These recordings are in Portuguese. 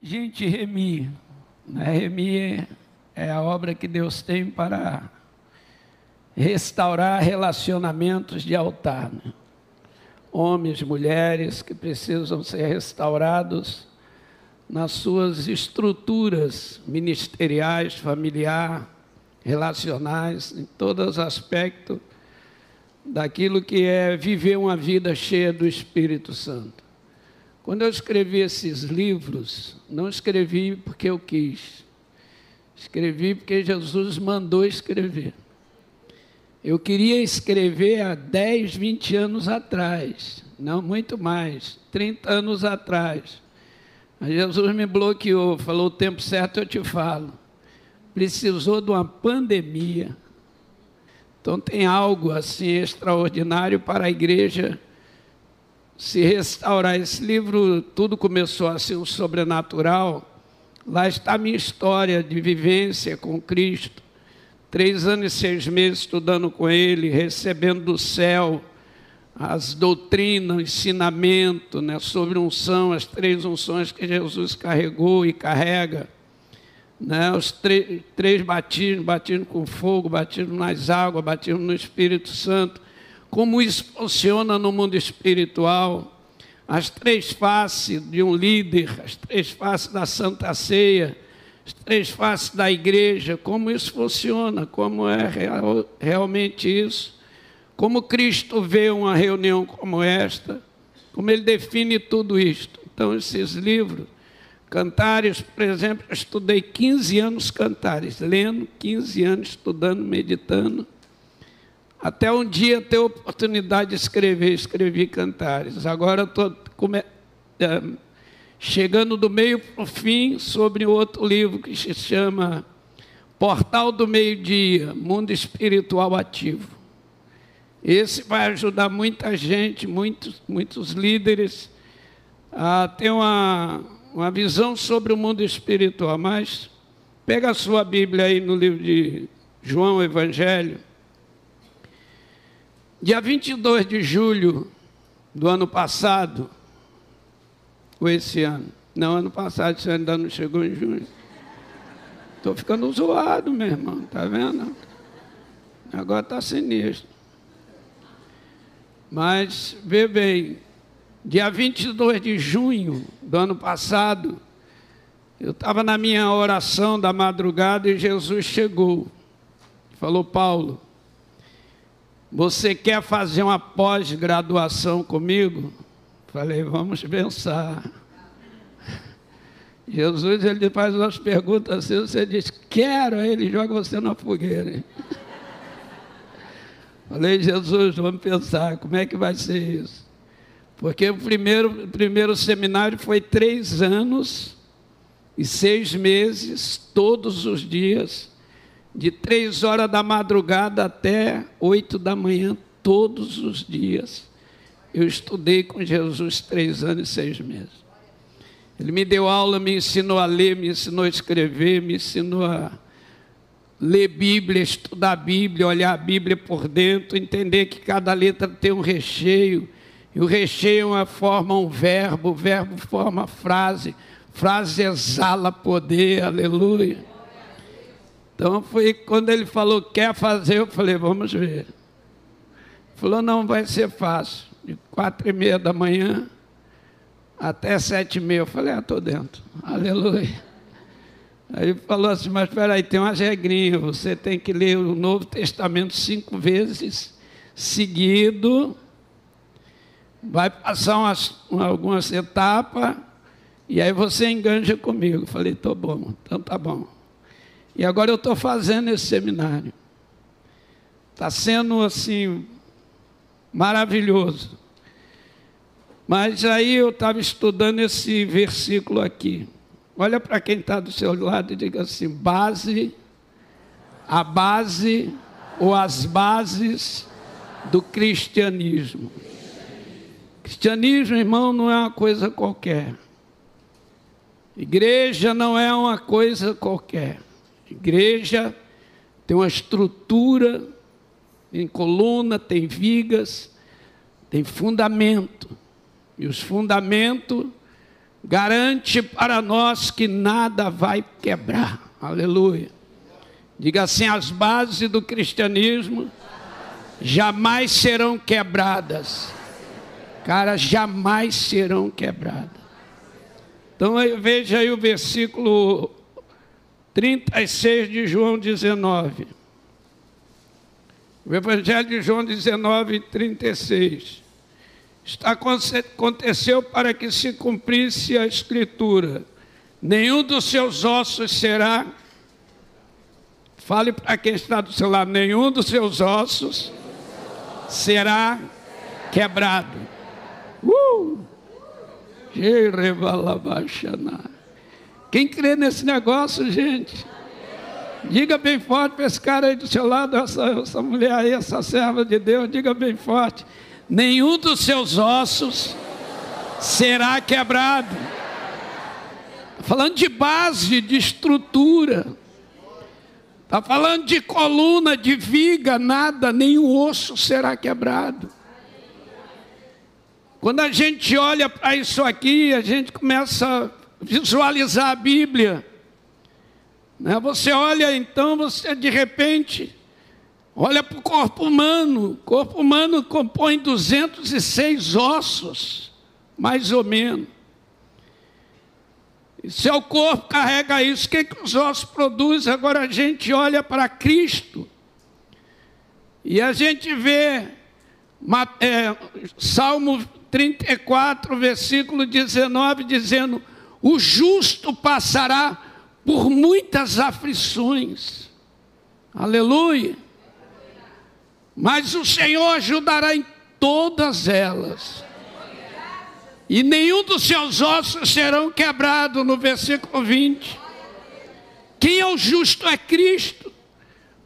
Gente, Remi, né? Remi é a obra que Deus tem para restaurar relacionamentos de altar. Né? Homens, mulheres que precisam ser restaurados nas suas estruturas ministeriais, familiar, relacionais, em todos os aspectos daquilo que é viver uma vida cheia do Espírito Santo. Quando eu escrevi esses livros, não escrevi porque eu quis, escrevi porque Jesus mandou escrever. Eu queria escrever há 10, 20 anos atrás, não muito mais, 30 anos atrás. Mas Jesus me bloqueou, falou: o tempo certo eu te falo. Precisou de uma pandemia. Então tem algo assim extraordinário para a igreja se restaurar. Esse livro, tudo começou a ser um sobrenatural. Lá está a minha história de vivência com Cristo. Três anos e seis meses estudando com Ele, recebendo do céu as doutrinas, o ensinamento né, sobre unção, as três unções que Jesus carregou e carrega. Né, os três batismos, batismo com fogo, batismo nas águas, batismo no Espírito Santo como isso funciona no mundo espiritual, as três faces de um líder, as três faces da Santa Ceia, as três faces da igreja, como isso funciona, como é real, realmente isso, como Cristo vê uma reunião como esta, como ele define tudo isto. Então, esses livros, Cantares, por exemplo, eu estudei 15 anos Cantares, lendo, 15 anos estudando, meditando. Até um dia ter oportunidade de escrever, escrevi cantares. Agora estou é, chegando do meio para o fim sobre outro livro que se chama Portal do Meio-Dia, Mundo Espiritual Ativo. Esse vai ajudar muita gente, muitos, muitos líderes a ter uma, uma visão sobre o mundo espiritual. Mas pega a sua Bíblia aí no livro de João Evangelho, Dia 22 de julho do ano passado, ou esse ano, não, ano passado, ano ainda não chegou em junho. Estou ficando zoado, meu irmão, tá vendo? Agora está sinistro. Mas, vê bem, dia 22 de junho do ano passado, eu estava na minha oração da madrugada e Jesus chegou. Falou, Paulo, você quer fazer uma pós-graduação comigo? Falei, vamos pensar. Jesus ele faz umas perguntas assim, você diz, quero, aí ele joga você na fogueira. Falei, Jesus, vamos pensar, como é que vai ser isso? Porque o primeiro, o primeiro seminário foi três anos e seis meses, todos os dias, de três horas da madrugada até oito da manhã, todos os dias. Eu estudei com Jesus três anos e seis meses. Ele me deu aula, me ensinou a ler, me ensinou a escrever, me ensinou a ler Bíblia, estudar a Bíblia, olhar a Bíblia por dentro, entender que cada letra tem um recheio, e o recheio é forma um verbo, o verbo forma frase, frase exala poder, aleluia. Então foi quando ele falou, quer fazer, eu falei, vamos ver. Falou, não vai ser fácil. De quatro e meia da manhã até sete e meia. Eu falei, ah, estou dentro. Aleluia. Aí falou assim, mas espera aí, tem umas regrinhas, você tem que ler o Novo Testamento cinco vezes seguido, vai passar umas, algumas etapas, e aí você enganja comigo. Eu falei, estou bom, então tá bom. E agora eu estou fazendo esse seminário. Está sendo assim maravilhoso. Mas aí eu estava estudando esse versículo aqui. Olha para quem está do seu lado e diga assim: base, a base ou as bases do cristianismo. Cristianismo, irmão, não é uma coisa qualquer. Igreja não é uma coisa qualquer. Igreja tem uma estrutura, tem coluna, tem vigas, tem fundamento. E os fundamentos garante para nós que nada vai quebrar. Aleluia. Diga assim: as bases do cristianismo jamais serão quebradas. Cara, jamais serão quebradas. Então veja aí o versículo 36 de João 19. O Evangelho de João 19, 36. Está, aconteceu para que se cumprisse a Escritura. Nenhum dos seus ossos será. Fale para quem está do seu lado: nenhum dos seus ossos será quebrado. Uh! Quem crê nesse negócio, gente? Diga bem forte para esse cara aí do seu lado, essa, essa mulher aí, essa serva de Deus, diga bem forte: nenhum dos seus ossos será quebrado. Falando de base, de estrutura. Está falando de coluna, de viga, nada, nenhum osso será quebrado. Quando a gente olha para isso aqui, a gente começa visualizar a Bíblia. Né? Você olha então, você de repente olha para o corpo humano. O corpo humano compõe 206 ossos, mais ou menos. E seu corpo carrega isso. O que, que os ossos produzem? Agora a gente olha para Cristo e a gente vê é, Salmo 34, versículo 19, dizendo: O justo passará por muitas aflições. Aleluia. Mas o Senhor ajudará em todas elas. E nenhum dos seus ossos serão quebrados, no versículo 20. Quem é o justo é Cristo.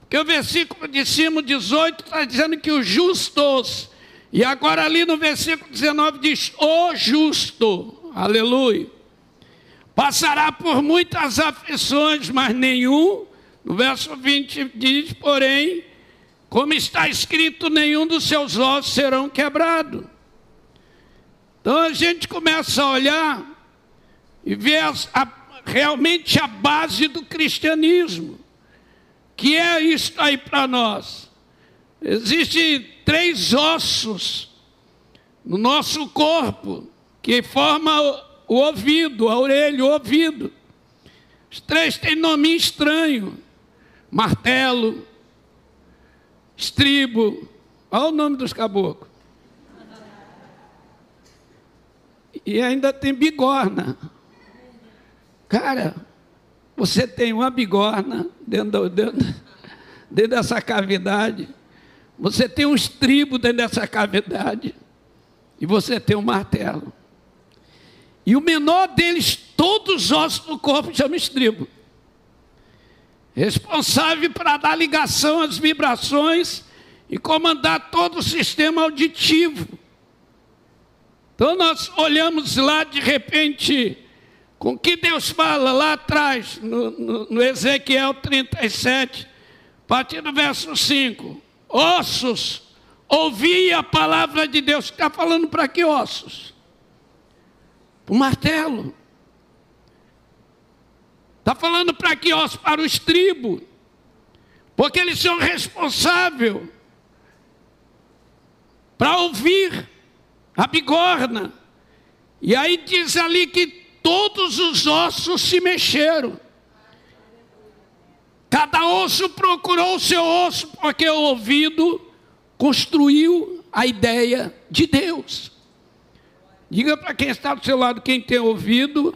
Porque o versículo de cima, 18, está dizendo que os justos e agora ali no versículo 19 diz: O justo, aleluia, passará por muitas aflições, mas nenhum, no verso 20 diz, porém, como está escrito, nenhum dos seus ossos serão quebrados. Então a gente começa a olhar e ver a, realmente a base do cristianismo, que é isso aí para nós. Existem três ossos no nosso corpo que formam o ouvido, a orelha, o ouvido. Os três têm nome estranho: martelo, estribo. Olha o nome dos caboclos. E ainda tem bigorna. Cara, você tem uma bigorna dentro, dentro, dentro dessa cavidade você tem um estribo dentro dessa cavidade e você tem um martelo. E o menor deles, todos os ossos do corpo, chama estribo. Responsável para dar ligação às vibrações e comandar todo o sistema auditivo. Então nós olhamos lá de repente, com que Deus fala lá atrás, no, no, no Ezequiel 37, a partir do verso 5 ossos, ouvi a palavra de Deus. Está falando para que ossos? O martelo. Está falando para que ossos? Para o estribo. Porque eles são responsáveis para ouvir a bigorna. E aí diz ali que todos os ossos se mexeram. Cada osso procurou o seu osso, porque o ouvido construiu a ideia de Deus. Diga para quem está do seu lado, quem tem ouvido,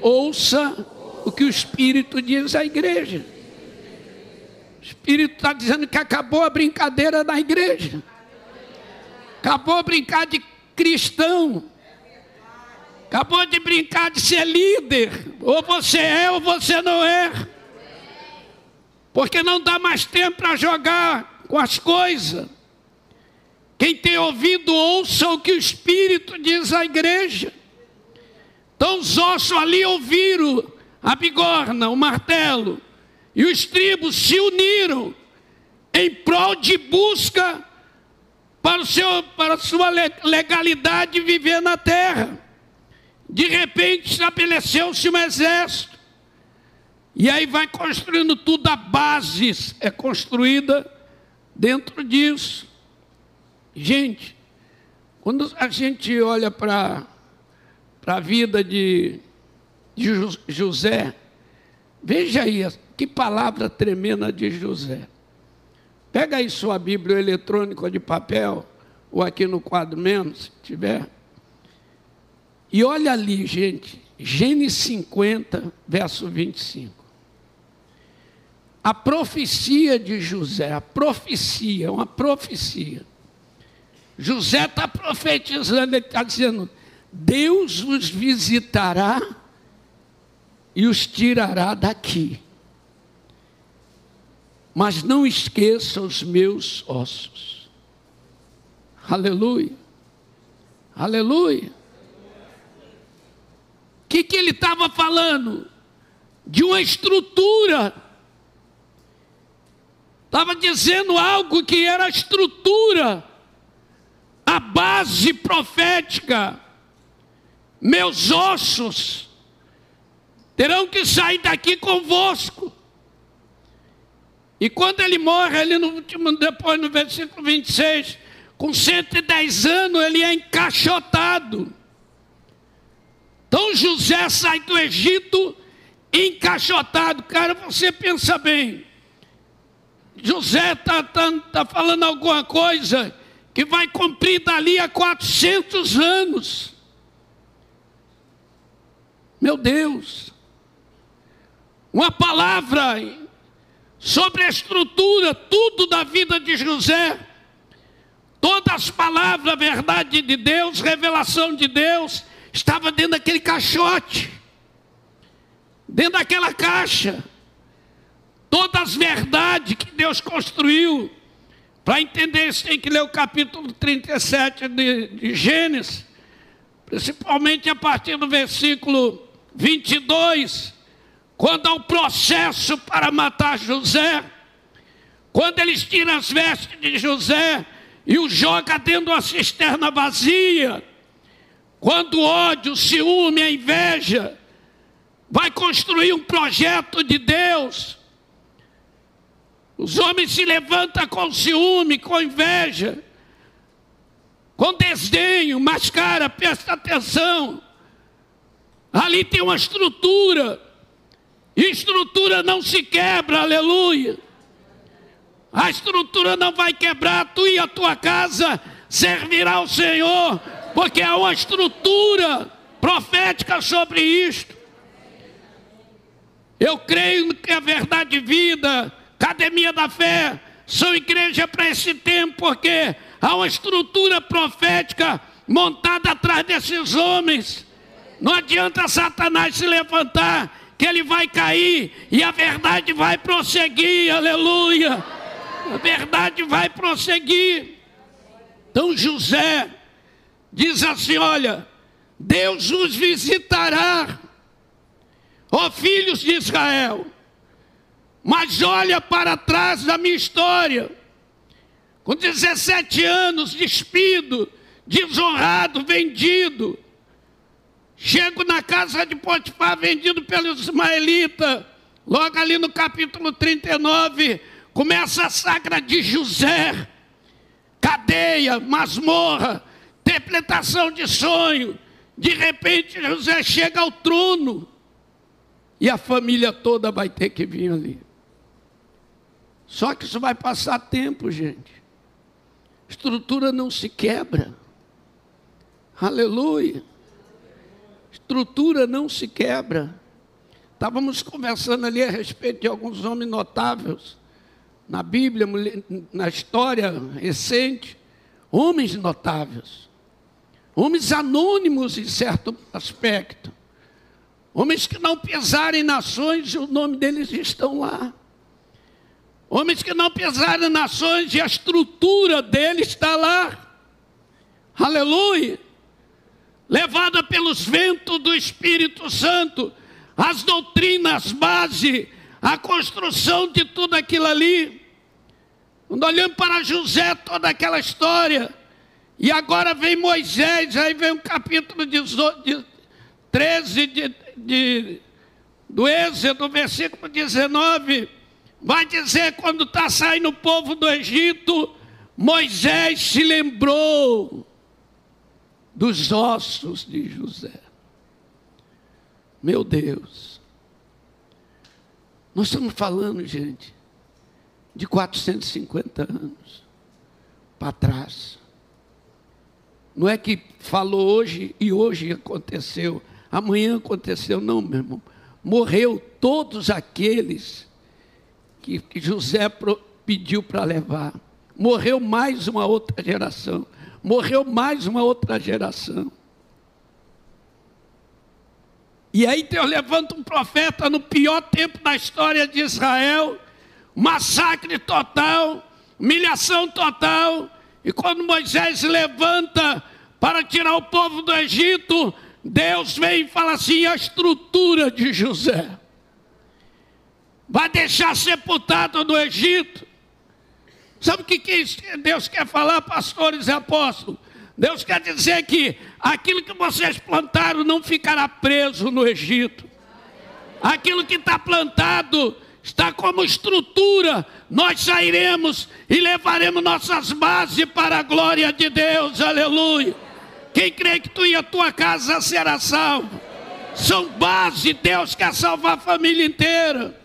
ouça o que o Espírito diz à igreja. O Espírito está dizendo que acabou a brincadeira da igreja. Acabou brincar de cristão. Acabou de brincar de ser líder. Ou você é ou você não é porque não dá mais tempo para jogar com as coisas. Quem tem ouvido, ouça o que o Espírito diz à igreja. Então os ossos ali ouviram a bigorna, o martelo, e os tribos se uniram em prol de busca para, o seu, para a sua legalidade de viver na terra. De repente estabeleceu-se um exército. E aí vai construindo tudo, a base é construída dentro disso. Gente, quando a gente olha para a vida de, de José, veja aí que palavra tremenda de José. Pega aí sua Bíblia eletrônica de papel, ou aqui no quadro mesmo, se tiver. E olha ali, gente, Gênesis 50, verso 25 a profecia de José, a profecia, uma profecia. José está profetizando, ele está dizendo: Deus os visitará e os tirará daqui. Mas não esqueça os meus ossos. Aleluia. Aleluia. O que, que ele estava falando? De uma estrutura estava dizendo algo que era estrutura, a base profética. Meus ossos terão que sair daqui convosco. E quando ele morre, ali no último, depois no versículo 26, com 110 anos, ele é encaixotado. Então José sai do Egito encaixotado. Cara, você pensa bem. José está tá, tá falando alguma coisa que vai cumprir dali a 400 anos. Meu Deus, uma palavra sobre a estrutura, tudo da vida de José, todas as palavras, a verdade de Deus, revelação de Deus, estava dentro daquele caixote, dentro daquela caixa todas as verdades que Deus construiu. Para entender isso, tem que ler o capítulo 37 de, de Gênesis, principalmente a partir do versículo 22, quando há o processo para matar José, quando eles tiram as vestes de José e o joga dentro de uma cisterna vazia, quando o ódio, o ciúme, a inveja, vai construir um projeto de Deus os homens se levantam com ciúme, com inveja, com desdenho, mas, cara, presta atenção. Ali tem uma estrutura, e estrutura não se quebra, aleluia. A estrutura não vai quebrar, tu e a tua casa servirá ao Senhor, porque há uma estrutura profética sobre isto. Eu creio que a verdade vida Academia da Fé, são igreja para esse tempo, porque há uma estrutura profética montada atrás desses homens. Não adianta Satanás se levantar, que ele vai cair e a verdade vai prosseguir, aleluia. A verdade vai prosseguir. Então José diz assim: olha, Deus os visitará, ó filhos de Israel mas olha para trás da minha história. Com 17 anos, despido, desonrado, vendido. Chego na casa de Potifar, vendido pelo Ismaelita. Logo ali no capítulo 39, começa a sagra de José. Cadeia, masmorra, interpretação de sonho. De repente, José chega ao trono. E a família toda vai ter que vir ali. Só que isso vai passar tempo, gente. Estrutura não se quebra. Aleluia. Estrutura não se quebra. Estávamos conversando ali a respeito de alguns homens notáveis na Bíblia, na história recente, homens notáveis, homens anônimos em certo aspecto, homens que não pesaram em nações, o nome deles estão lá. Homens que não pesaram nações e a estrutura dele está lá. Aleluia. Levada pelos ventos do Espírito Santo, as doutrinas base, a construção de tudo aquilo ali. Quando olhamos para José, toda aquela história, e agora vem Moisés, aí vem o capítulo 13 de, de, do Êxodo, versículo 19, vai dizer: quando está saindo o povo do Egito, Moisés se lembrou dos ossos de José. Meu Deus. Nós estamos falando, gente, de 450 anos para trás. Não é que falou hoje e hoje aconteceu, amanhã aconteceu, não, meu irmão. Morreu todos aqueles que, José pediu para levar. Morreu mais uma outra geração. Morreu mais uma outra geração. E aí Deus levanta um profeta no pior tempo da história de Israel, massacre total, humilhação total. E quando Moisés levanta para tirar o povo do Egito, Deus vem e fala assim: a estrutura de José vai deixar sepultado no Egito. Sabe o que, Deus quer falar, pastores e apóstolos? Deus quer dizer que aquilo que vocês plantaram não ficará preso no Egito. Aquilo que está plantado está como estrutura. Nós sairemos e levaremos nossas bases para a glória de Deus. Aleluia. Quem crê que tu e a tua casa será salvo? São bases. Deus quer salvar a família inteira.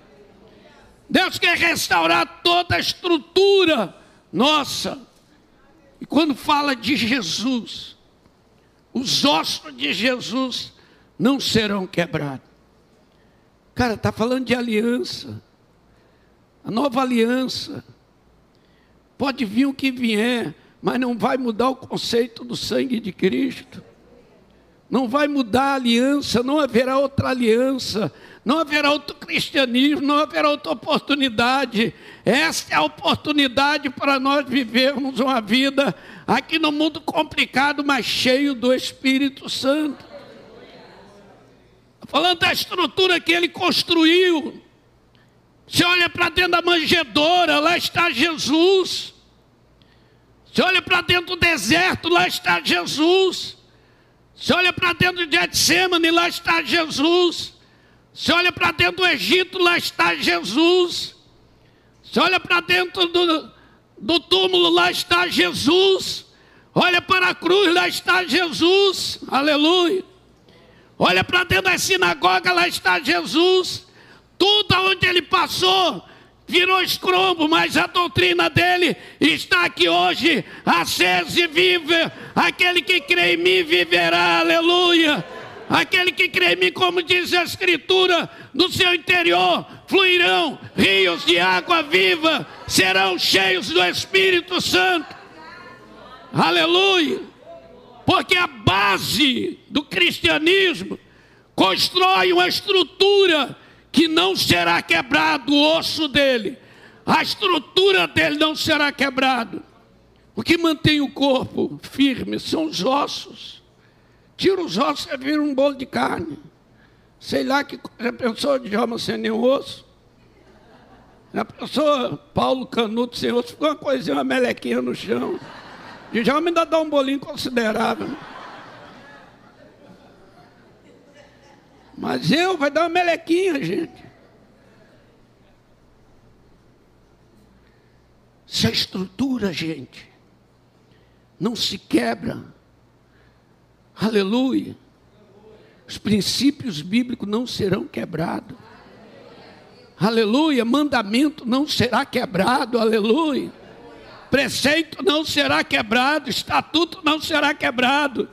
Deus quer restaurar toda a estrutura nossa. E quando fala de Jesus, os ossos de Jesus não serão quebrados. Cara, está falando de aliança. A nova aliança. Pode vir o que vier, mas não vai mudar o conceito do sangue de Cristo. Não vai mudar a aliança, não haverá outra aliança não haverá outro cristianismo, não haverá outra oportunidade. Esta é a oportunidade para nós vivermos uma vida aqui no mundo complicado, mas cheio do Espírito Santo. Falando da estrutura que ele construiu. Você olha para dentro da manjedoura, lá está Jesus. Você olha para dentro do deserto, lá está Jesus. Você olha para dentro de Getsemane, lá está Jesus. Você olha para dentro do Egito, lá está Jesus. Você olha para dentro do, do túmulo, lá está Jesus. Olha para a cruz, lá está Jesus. Aleluia. Olha para dentro da sinagoga, lá está Jesus. Tudo onde ele passou virou escromo, mas a doutrina dele está aqui hoje, acesa e viva. Aquele que crê em mim viverá. Aleluia. Aquele que crê em mim, como diz a Escritura, do seu interior fluirão rios de água viva, serão cheios do Espírito Santo. Aleluia! Porque a base do cristianismo constrói uma estrutura que não será quebrado o osso dele. A estrutura dele não será quebrado. O que mantém o corpo firme são os ossos. Tira os ossos e vira um bolo de carne. Sei lá que já pensou de Djalma sem nenhum osso? Já pensou Paulo Canuto sem osso? Ficou uma coisinha, uma melequinha no chão. Djalma ainda dá um bolinho considerável. Mas eu vai dar uma melequinha, gente. Se a estrutura, gente, não se quebra, Aleluia. Os princípios bíblicos não serão quebrados. Aleluia. Mandamento não será quebrado. Aleluia. Preceito não será quebrado. Estatuto não será quebrado.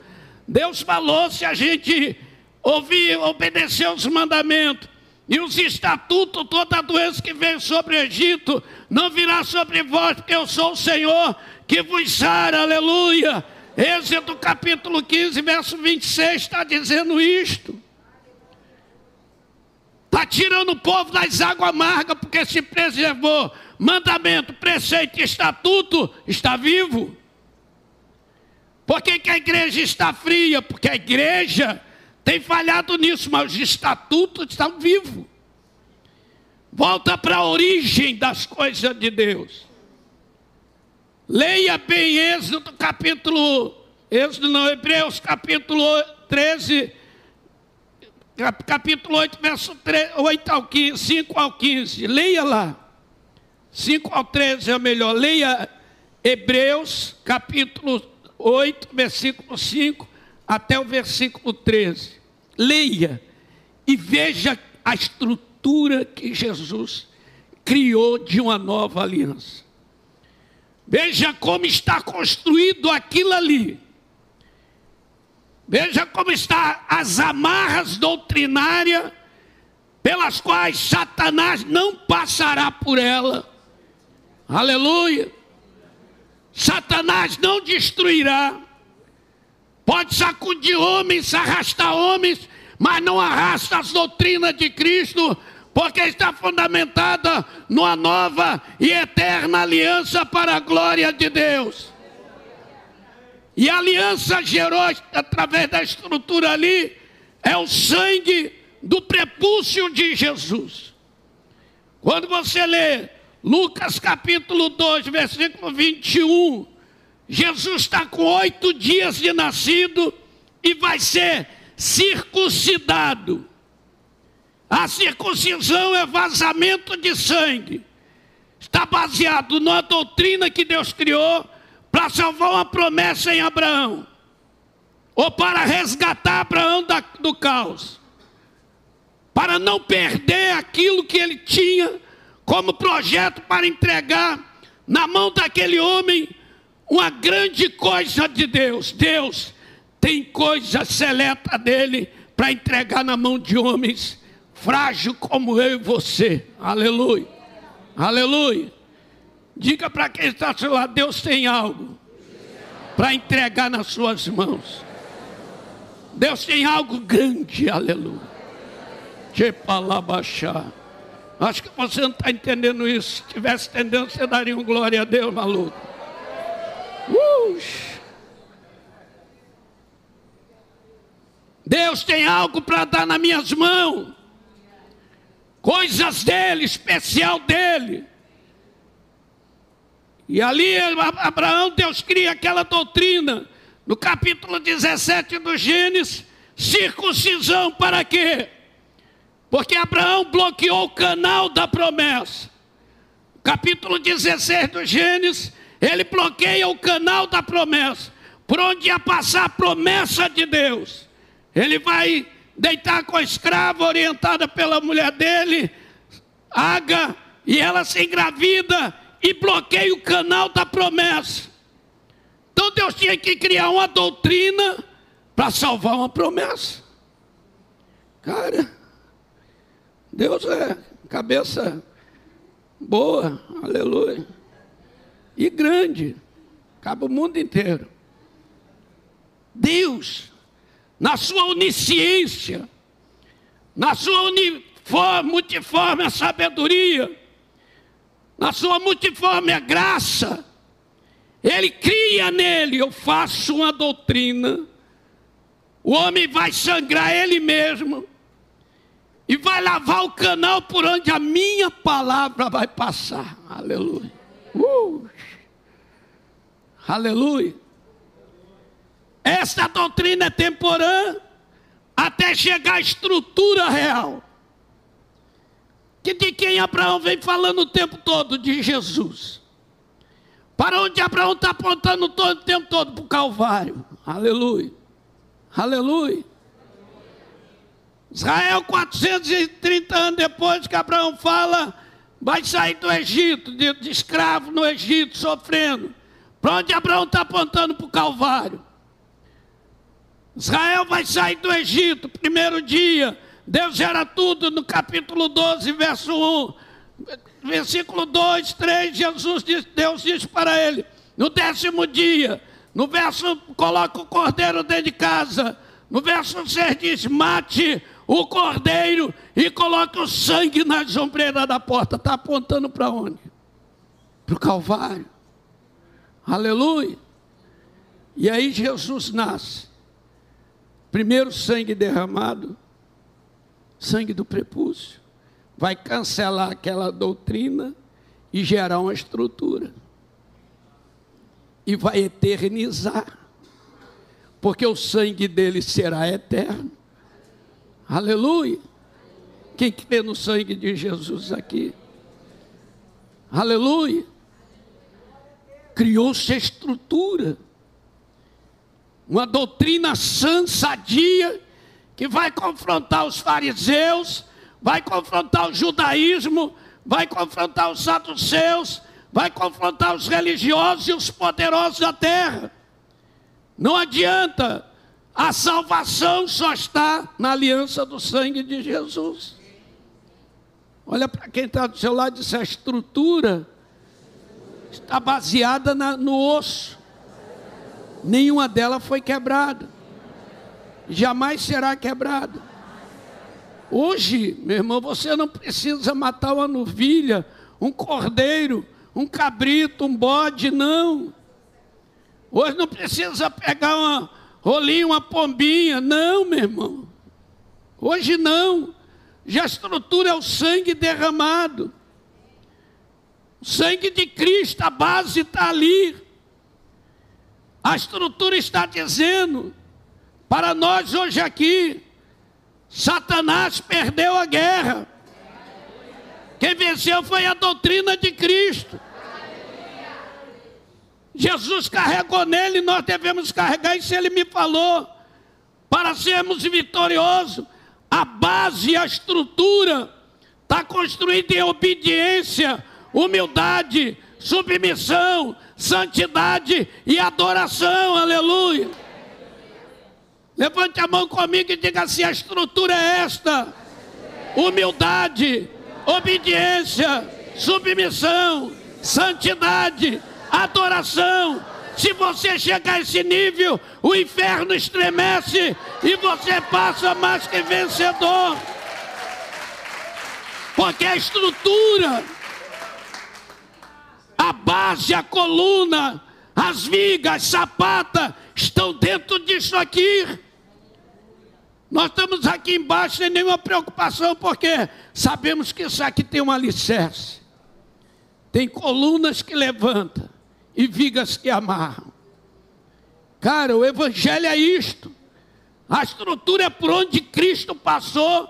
Deus falou se a gente ouvir, obedecer os mandamentos. E os estatutos, toda a doença que veio sobre o Egito, não virá sobre vós, porque eu sou o Senhor que vos sara, aleluia. Êxodo capítulo 15, verso 26 está dizendo isto. Está tirando o povo das águas amargas porque se preservou. Mandamento, preceito estatuto está vivo. Por que, que a igreja está fria? Porque a igreja tem falhado nisso, mas os estatutos estão vivos. Volta para a origem das coisas de Deus. Leia bem Êxodo capítulo, Êxodo não, Hebreus capítulo 13, capítulo 8, verso 3, 8 ao 15, 5 ao 15. Leia lá. 5 ao 13 é melhor. Leia Hebreus, capítulo 8, versículo 5 até o versículo 13. Leia e veja a estrutura que Jesus criou de uma nova aliança. Veja como está construído aquilo ali. Veja como está as amarras doutrinárias pelas quais Satanás não passará por ela. Aleluia. Satanás não destruirá. Pode sacudir homens, arrastar homens, mas não arrasta as doutrinas de Cristo, porque está fundamentada numa nova e eterna aliança para a glória de Deus. E a aliança gerou, através da estrutura ali, é o sangue do prepúcio de Jesus. Quando você lê Lucas capítulo 2, versículo 21, Jesus está com oito dias de nascido e vai ser circuncidado. A circuncisão é vazamento de sangue. Está baseado na doutrina que Deus criou para salvar uma promessa em Abraão. Ou para resgatar Abraão da, do caos. Para não perder aquilo que ele tinha como projeto para entregar na mão daquele homem uma grande coisa de Deus. Deus tem coisa seleta dele para entregar na mão de homens frágil como eu e você. Aleluia. Aleluia. Diga para quem está ao seu lado, Deus tem algo para entregar nas suas mãos. Deus tem algo grande, aleluia. Chepalabachá. Acho que você não está entendendo isso. Se estivesse entendendo, você daria um glória a Deus, maluco. Deus tem algo para dar nas minhas mãos coisas dele, especial dele. E ali Abraão, Deus cria aquela doutrina, no capítulo 17 do Gênesis, circuncisão para quê? Porque Abraão bloqueou o canal da promessa. Capítulo 16 do Gênesis, ele bloqueia o canal da promessa, por onde ia passar a promessa de Deus. Ele vai deitar com a escrava orientada pela mulher dele, Aga, e ela se engravida e bloqueia o canal da promessa. Então Deus tinha que criar uma doutrina para salvar uma promessa. Cara, Deus é cabeça boa, aleluia. E grande, cabe o mundo inteiro. Deus na sua onisciência, na sua uniforme, multiforme sabedoria, na sua multiforme graça, ele cria nele, eu faço uma doutrina, o homem vai sangrar ele mesmo, e vai lavar o canal por onde a minha palavra vai passar. Aleluia. Uh. Aleluia. Esta doutrina é temporã até chegar à estrutura real. Que de quem Abraão vem falando o tempo todo? De Jesus. Para onde Abraão está apontando todo o tempo todo? Para o Calvário. Aleluia. Aleluia. Israel, 430 anos depois que Abraão fala, vai sair do Egito, de, de escravo no Egito, sofrendo. Para onde Abraão está apontando? Para o Calvário. Israel vai sair do Egito, primeiro dia. Deus gera tudo no capítulo 12, verso 1. Versículo 2, 3, Jesus diz, Deus diz para ele, no décimo dia, no verso, coloca o cordeiro dentro de casa. No verso 6 diz: mate o cordeiro e coloque o sangue na sombreira da porta. Está apontando para onde? Para o Calvário. Aleluia. E aí Jesus nasce. Primeiro sangue derramado, sangue do prepúcio, vai cancelar aquela doutrina e gerar uma estrutura. E vai eternizar, porque o sangue dele será eterno. Aleluia. Quem crê no sangue de Jesus aqui? Aleluia. Criou-se estrutura. Uma doutrina sã, sadia, que vai confrontar os fariseus, vai confrontar o judaísmo, vai confrontar os saduceus, vai confrontar os religiosos e os poderosos da terra. Não adianta, a salvação só está na aliança do sangue de Jesus. Olha para quem está do seu lado, diz: a estrutura está baseada na, no osso, nenhuma delas foi quebrada, jamais será quebrada. Hoje, meu irmão, você não precisa matar uma novilha, um cordeiro, um cabrito, um bode, não. Hoje não precisa pegar uma rolinha, uma pombinha, não, meu irmão. Hoje não. Já a estrutura é o sangue derramado. O sangue de Cristo, a base está ali. A estrutura está dizendo para nós hoje aqui: Satanás perdeu a guerra. Quem venceu foi a doutrina de Cristo. Jesus carregou nele, nós devemos carregar isso. Ele me falou para sermos vitoriosos. A base, a estrutura está construída em obediência, humildade, submissão, santidade e adoração. Aleluia. Levante a mão comigo e diga assim: a estrutura é esta: humildade, obediência, submissão, santidade, adoração. Se você chegar a esse nível, o inferno estremece e você passa mais que vencedor. Porque a estrutura, base, a coluna, as vigas, sapata, estão dentro disso aqui. Nós estamos aqui embaixo sem nenhuma preocupação, porque sabemos que isso aqui tem um alicerce. Tem colunas que levantam e vigas que amarram. Cara, o Evangelho é isto. A estrutura é por onde Cristo passou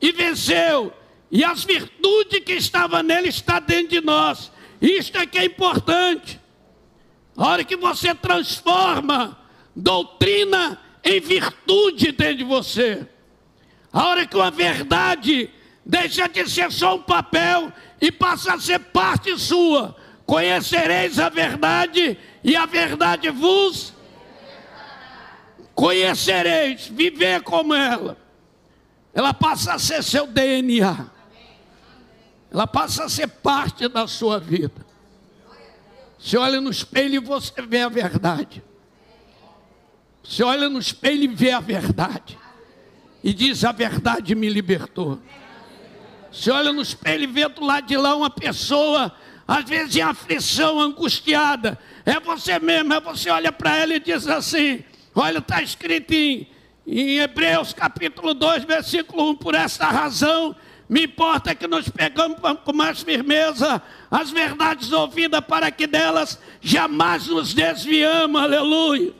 e venceu. E as virtudes que estavam nele está dentro de nós. Isto é que é importante. A hora que você transforma doutrina em virtude dentro de você. A hora que uma verdade deixa de ser só um papel e passa a ser parte sua. Conhecereis a verdade e a verdade vos conhecereis, viver como ela. Ela passa a ser seu DNA. Ela passa a ser parte da sua vida. Você olha no espelho e você vê a verdade. Você olha no espelho e vê a verdade. E diz: A verdade me libertou. Você olha no espelho e vê do lado de lá uma pessoa, às vezes em aflição, angustiada. É você mesmo, é você olha para ela e diz assim: Olha, está escrito em, em Hebreus capítulo 2, versículo 1: Por esta razão me importa que nos pegamos com mais firmeza as verdades ouvidas para que delas jamais nos desviamos, aleluia.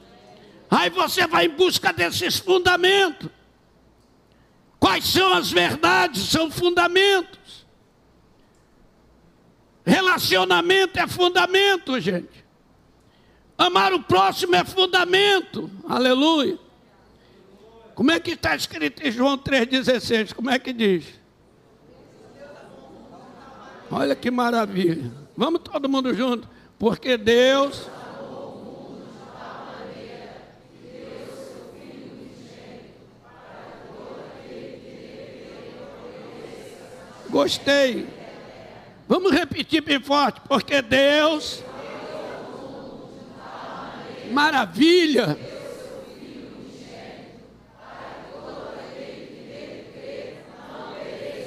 Aí você vai em busca desses fundamentos. Quais são as verdades? São fundamentos. Relacionamento é fundamento, gente. Amar o próximo é fundamento. Aleluia. Como é que está escrito em João 3,16? Como é que diz? Olha que maravilha. Vamos todo mundo junto. Porque Deus Gostei. Vamos repetir bem forte, porque Deus. Maravilha.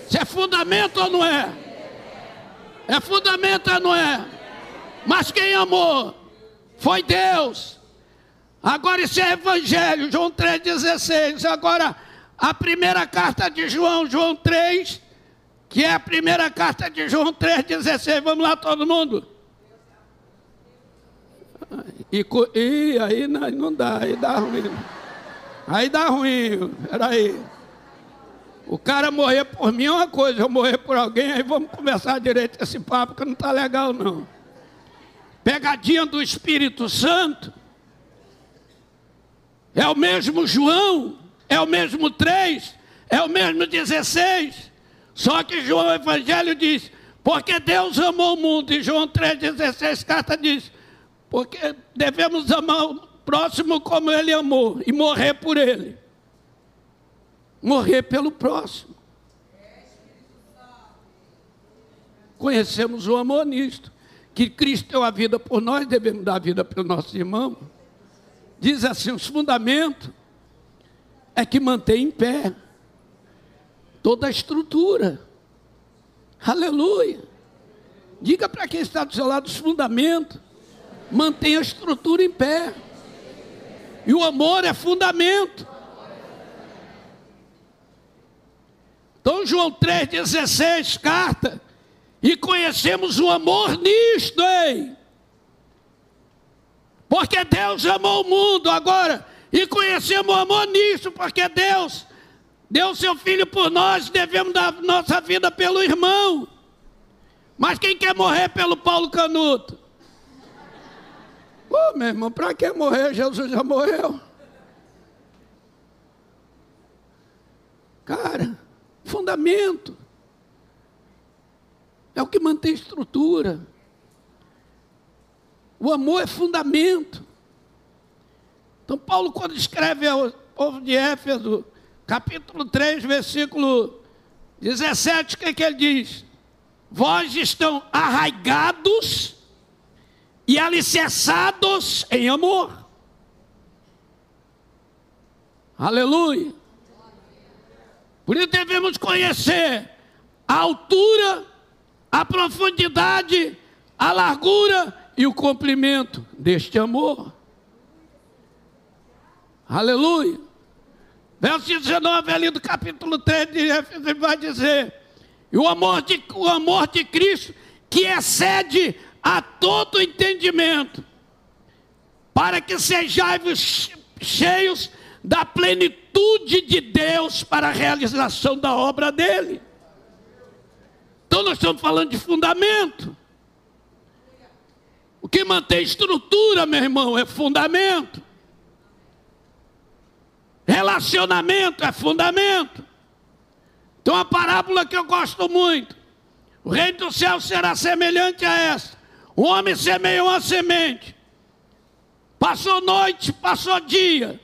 Isso é fundamento ou não é? É fundamento não é? Mas quem amou foi Deus. Agora isso é Evangelho, João 3,16. Agora, a primeira carta de João, João 3, que é a primeira carta de João 3,16. Vamos lá, todo mundo. E, e aí não, não dá, aí dá ruim. Aí dá ruim, peraí. O cara morrer por mim é uma coisa, eu morrer por alguém, aí vamos conversar direito esse papo que não está legal não. Pegadinha do Espírito Santo. É o mesmo João, é o mesmo 3, é o mesmo 16. Só que João Evangelho diz: porque Deus amou o mundo, e João 3,16, carta diz, porque devemos amar o próximo como ele amou e morrer por ele. Morrer pelo próximo. Conhecemos o amor nisto, que Cristo deu a vida por nós, devemos dar a vida pelo nosso irmão. Diz assim: os fundamentos é que mantém em pé toda a estrutura. Aleluia. Diga para quem está do seu lado os fundamentos. Mantenha a estrutura em pé. E o amor é fundamento. Então, João 3,16, carta. E conhecemos o amor nisto, hein? Porque Deus amou o mundo agora. E conhecemos o amor nisto, porque Deus deu seu filho por nós, devemos dar nossa vida pelo irmão. Mas quem quer morrer pelo Paulo Canuto? Ô, oh, meu irmão, para que morrer? Jesus já morreu. Cara, fundamento. É o que mantém estrutura. O amor é fundamento. Então, Paulo, quando escreve ao povo de Éfeso, capítulo 3, versículo 17, o que, é que ele diz? Vós estão arraigados e alicerçados em amor. Aleluia. Por isso devemos conhecer a altura, a profundidade, a largura e o comprimento deste amor. Aleluia. Verso 19 ali do capítulo 3 de Éfeso, vai dizer: e o amor, de, o amor de Cristo que excede a todo entendimento, para que sejais cheios da plenitude de Deus para a realização da obra dele. Então nós estamos falando de fundamento. O que mantém estrutura, meu irmão, é fundamento. Relacionamento é fundamento. Então, a parábola que eu gosto muito: o reino do céu será semelhante a essa. O homem semeou uma semente, passou noite, passou dia.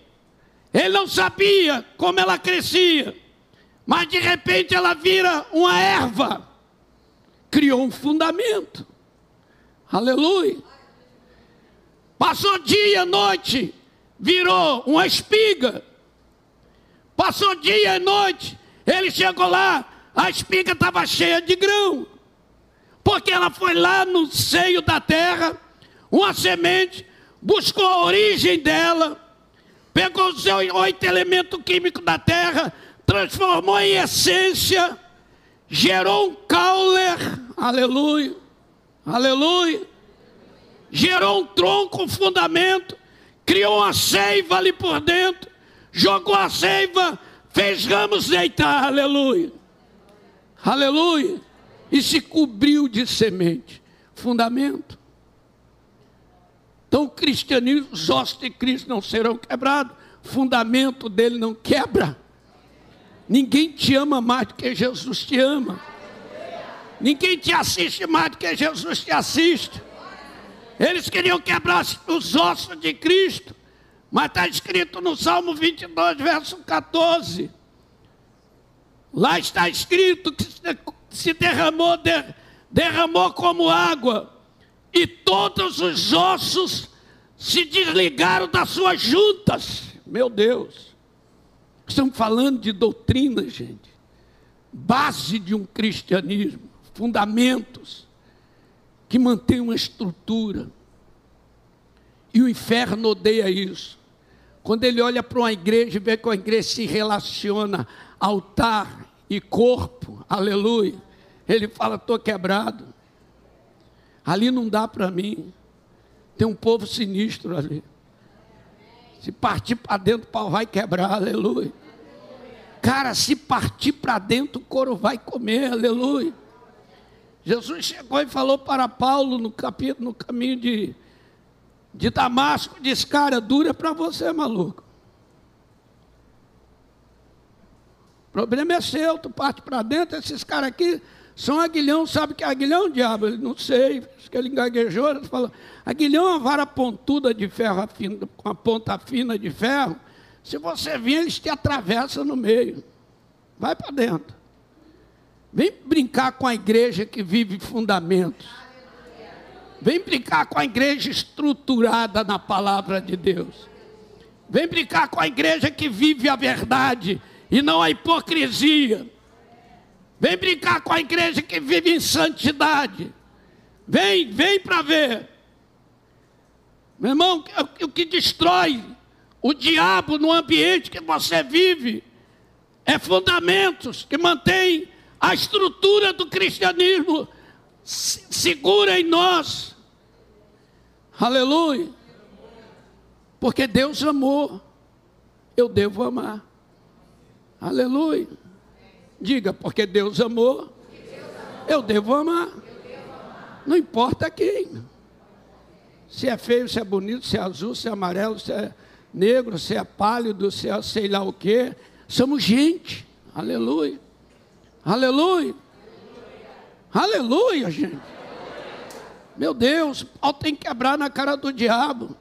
Ele não sabia como ela crescia, mas de repente ela vira uma erva, criou um fundamento. Aleluia. Passou dia, noite, virou uma espiga. Passou dia e noite, ele chegou lá, a espiga estava cheia de grão, porque ela foi lá no seio da terra, uma semente, buscou a origem dela, pegou os oito elementos químicos da terra, transformou em essência, gerou um caule, aleluia, aleluia, gerou um tronco, um fundamento, criou uma seiva ali por dentro, jogou a seiva, fez ramos deitar, aleluia, aleluia, e se cobriu de semente, fundamento. Então o cristianismo, os ossos de Cristo não serão quebrados, o fundamento dele não quebra. Ninguém te ama mais do que Jesus te ama. Ninguém te assiste mais do que Jesus te assiste. Eles queriam quebrar os ossos de Cristo. Mas está escrito no Salmo 22, verso 14. Lá está escrito que se derramou, derramou como água, e todos os ossos se desligaram das suas juntas. Meu Deus, estamos falando de doutrina, gente, base de um cristianismo, fundamentos que mantém uma estrutura. E o inferno odeia isso. Quando ele olha para uma igreja e vê que a igreja se relaciona altar e corpo, aleluia, ele fala: estou quebrado. Ali não dá para mim. Tem um povo sinistro ali. Se partir para dentro, o pau vai quebrar, aleluia. Cara, se partir para dentro, o couro vai comer, aleluia. Jesus chegou e falou para Paulo no, capítulo, no caminho de, de Damasco: disse, cara, dura para você, maluco. Problema é seu, tu parte para dentro, esses caras aqui são aguilhão, sabe que é aguilhão, diabo? Ele não sei, acho que ele gaguejou, ele falou, aguilhão é uma vara pontuda de ferro, com a ponta fina de ferro, se você vir, eles te atravessam no meio. Vai para dentro. Vem brincar com a igreja que vive fundamentos. Vem brincar com a igreja estruturada na palavra de Deus. Vem brincar com a igreja que vive a verdade e não a hipocrisia. Vem brincar com a igreja que vive em santidade. Vem, vem para ver. Meu irmão, o que destrói o diabo no ambiente que você vive é fundamentos que mantém a estrutura do cristianismo segura em nós. Aleluia. Porque Deus amou, eu devo amar. Aleluia. Diga, porque Deus amou, eu devo amar. Não importa quem. Se é feio, se é bonito, se é azul, se é amarelo, se é negro, se é pálido, se é sei lá o quê. Somos gente. Aleluia. Aleluia. Aleluia, gente. Meu Deus, pau tem que quebrar na cara do diabo.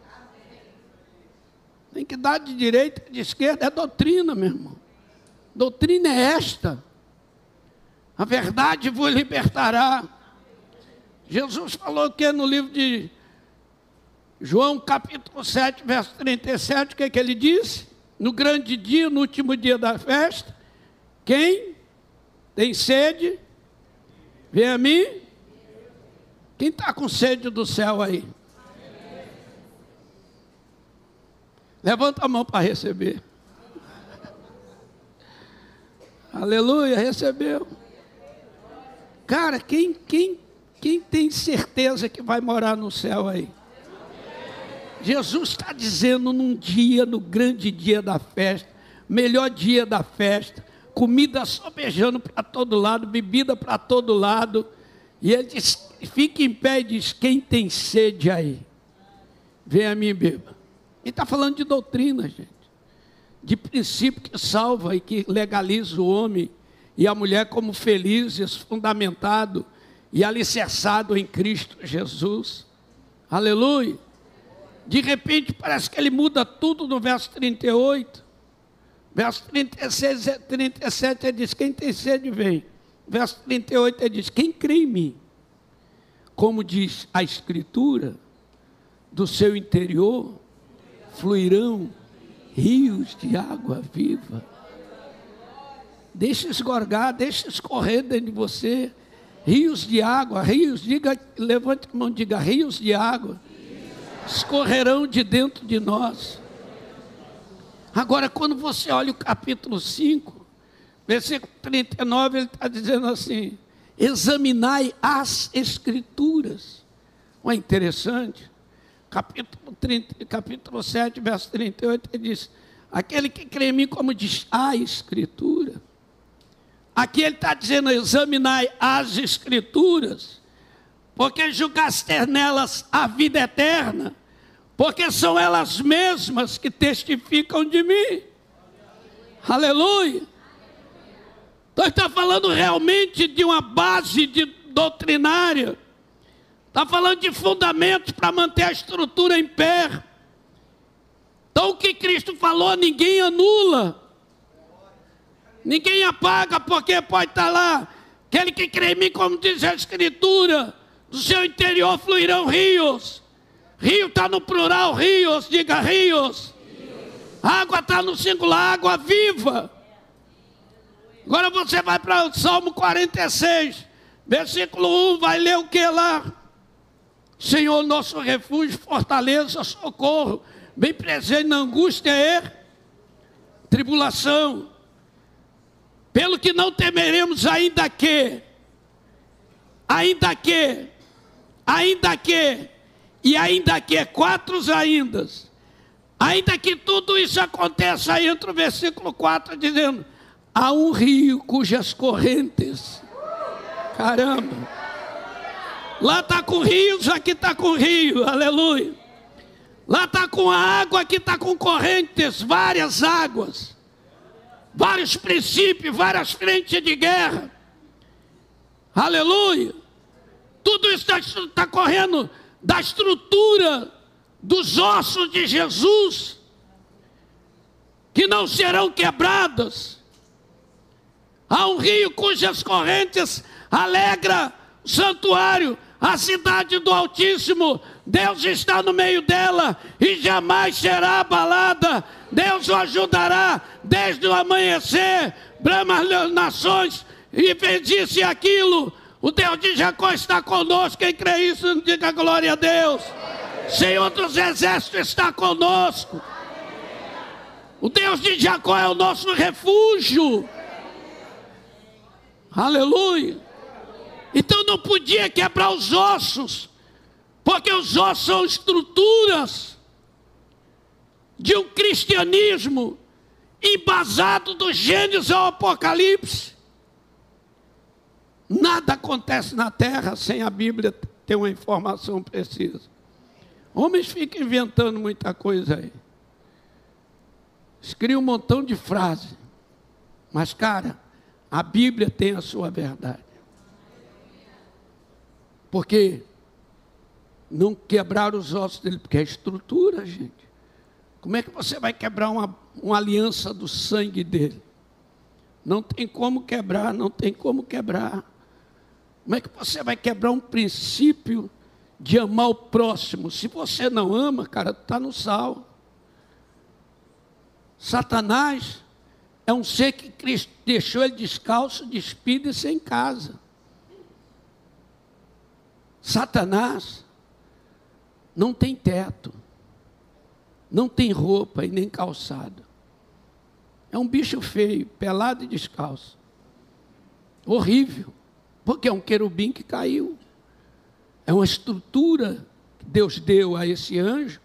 Tem que dar de direita de esquerda. É doutrina, meu irmão. Doutrina é esta. A verdade vos libertará. Jesus falou que no livro de João, capítulo 7, verso 37, o que, é que ele disse? No grande dia, no último dia da festa, quem tem sede, vem a mim. Quem está com sede do céu aí? Levanta a mão para receber. Aleluia, recebeu. Cara, quem, quem, quem tem certeza que vai morar no céu aí? Jesus está dizendo num dia, no grande dia da festa, melhor dia da festa, comida sobejando para todo lado, bebida para todo lado, e ele diz: fica em pé e diz: quem tem sede aí? Vem a mim beba. Ele está falando de doutrina, gente, de princípio que salva e que legaliza o homem e a mulher como felizes, fundamentado e alicerçado em Cristo Jesus. Aleluia. De repente parece que ele muda tudo no verso 38. Verso 36, 37 ele diz: Quem tem sede, vem. Verso 38 ele diz: Quem crê em mim? Como diz a Escritura, do seu interior fluirão rios de água viva. Deixa esgorgar, deixa escorrer dentro de você. Rios de água, rios, diga, levante a mão, diga, rios de água escorrerão de dentro de nós. Agora, quando você olha o capítulo 5, versículo 39, ele está dizendo assim: examinai as escrituras. Não é interessante? Capítulo, 30, capítulo 7, verso 38, ele diz: Aquele que crê em mim, como diz a Escritura, Aqui ele está dizendo: examinai as Escrituras, porque julgaste nelas a vida eterna, porque são elas mesmas que testificam de mim. Aleluia. Então está falando realmente de uma base de doutrinária. Está falando de fundamentos para manter a estrutura em pé. Então o que Cristo falou, ninguém anula. Ninguém apaga, porque pode estar lá. Aquele que crê em mim, como diz a Escritura, do seu interior fluirão rios. Rio está no plural, rios, diga rios. Água está no singular, água viva. Agora você vai para o Salmo 46, versículo 1, vai ler o que lá? Senhor, nosso refúgio, fortaleza, socorro, bem presente na angústia e tribulação. Pelo que não temeremos, ainda que, ainda que, ainda que, e ainda que, quatro ainda, ainda que tudo isso aconteça, aí entra o versículo 4 dizendo: há um rio cujas correntes, caramba, lá está com rios, aqui está com rio, aleluia. Lá está com água, aqui está com correntes, várias águas, vários princípios, várias frentes de guerra, aleluia. Tudo isso está tá correndo da estrutura dos ossos de Jesus, que não serão quebradas. Há um rio cujas correntes alegra o santuário, a cidade do Altíssimo. Deus está no meio dela e jamais será abalada. Deus o ajudará desde o amanhecer. Brama as nações e fez isso e aquilo. O Deus de Jacó está conosco. Quem crê isso, diga glória a Deus. Senhor dos exércitos está conosco. O Deus de Jacó é o nosso refúgio. Aleluia. Então não podia quebrar os ossos, porque os ossos são estruturas de um cristianismo embasado do Gênesis ao Apocalipse. Nada acontece na terra sem a Bíblia ter uma informação precisa. Homens ficam inventando muita coisa aí. Escreve um montão de frases. Mas, cara, a Bíblia tem a sua verdade. Porque não quebrar os ossos dele, porque é estrutura, gente. Como é que você vai quebrar uma, uma aliança do sangue dele? Não tem como quebrar, não tem como quebrar. Como é que você vai quebrar um princípio de amar o próximo? Se você não ama, cara, está no sal. Satanás é um ser que Cristo deixou ele descalço, despido e sem casa. Satanás não tem teto, não tem roupa e nem calçado. É um bicho feio, pelado e descalço. Horrível, porque é um querubim que caiu. É uma estrutura que Deus deu a esse anjo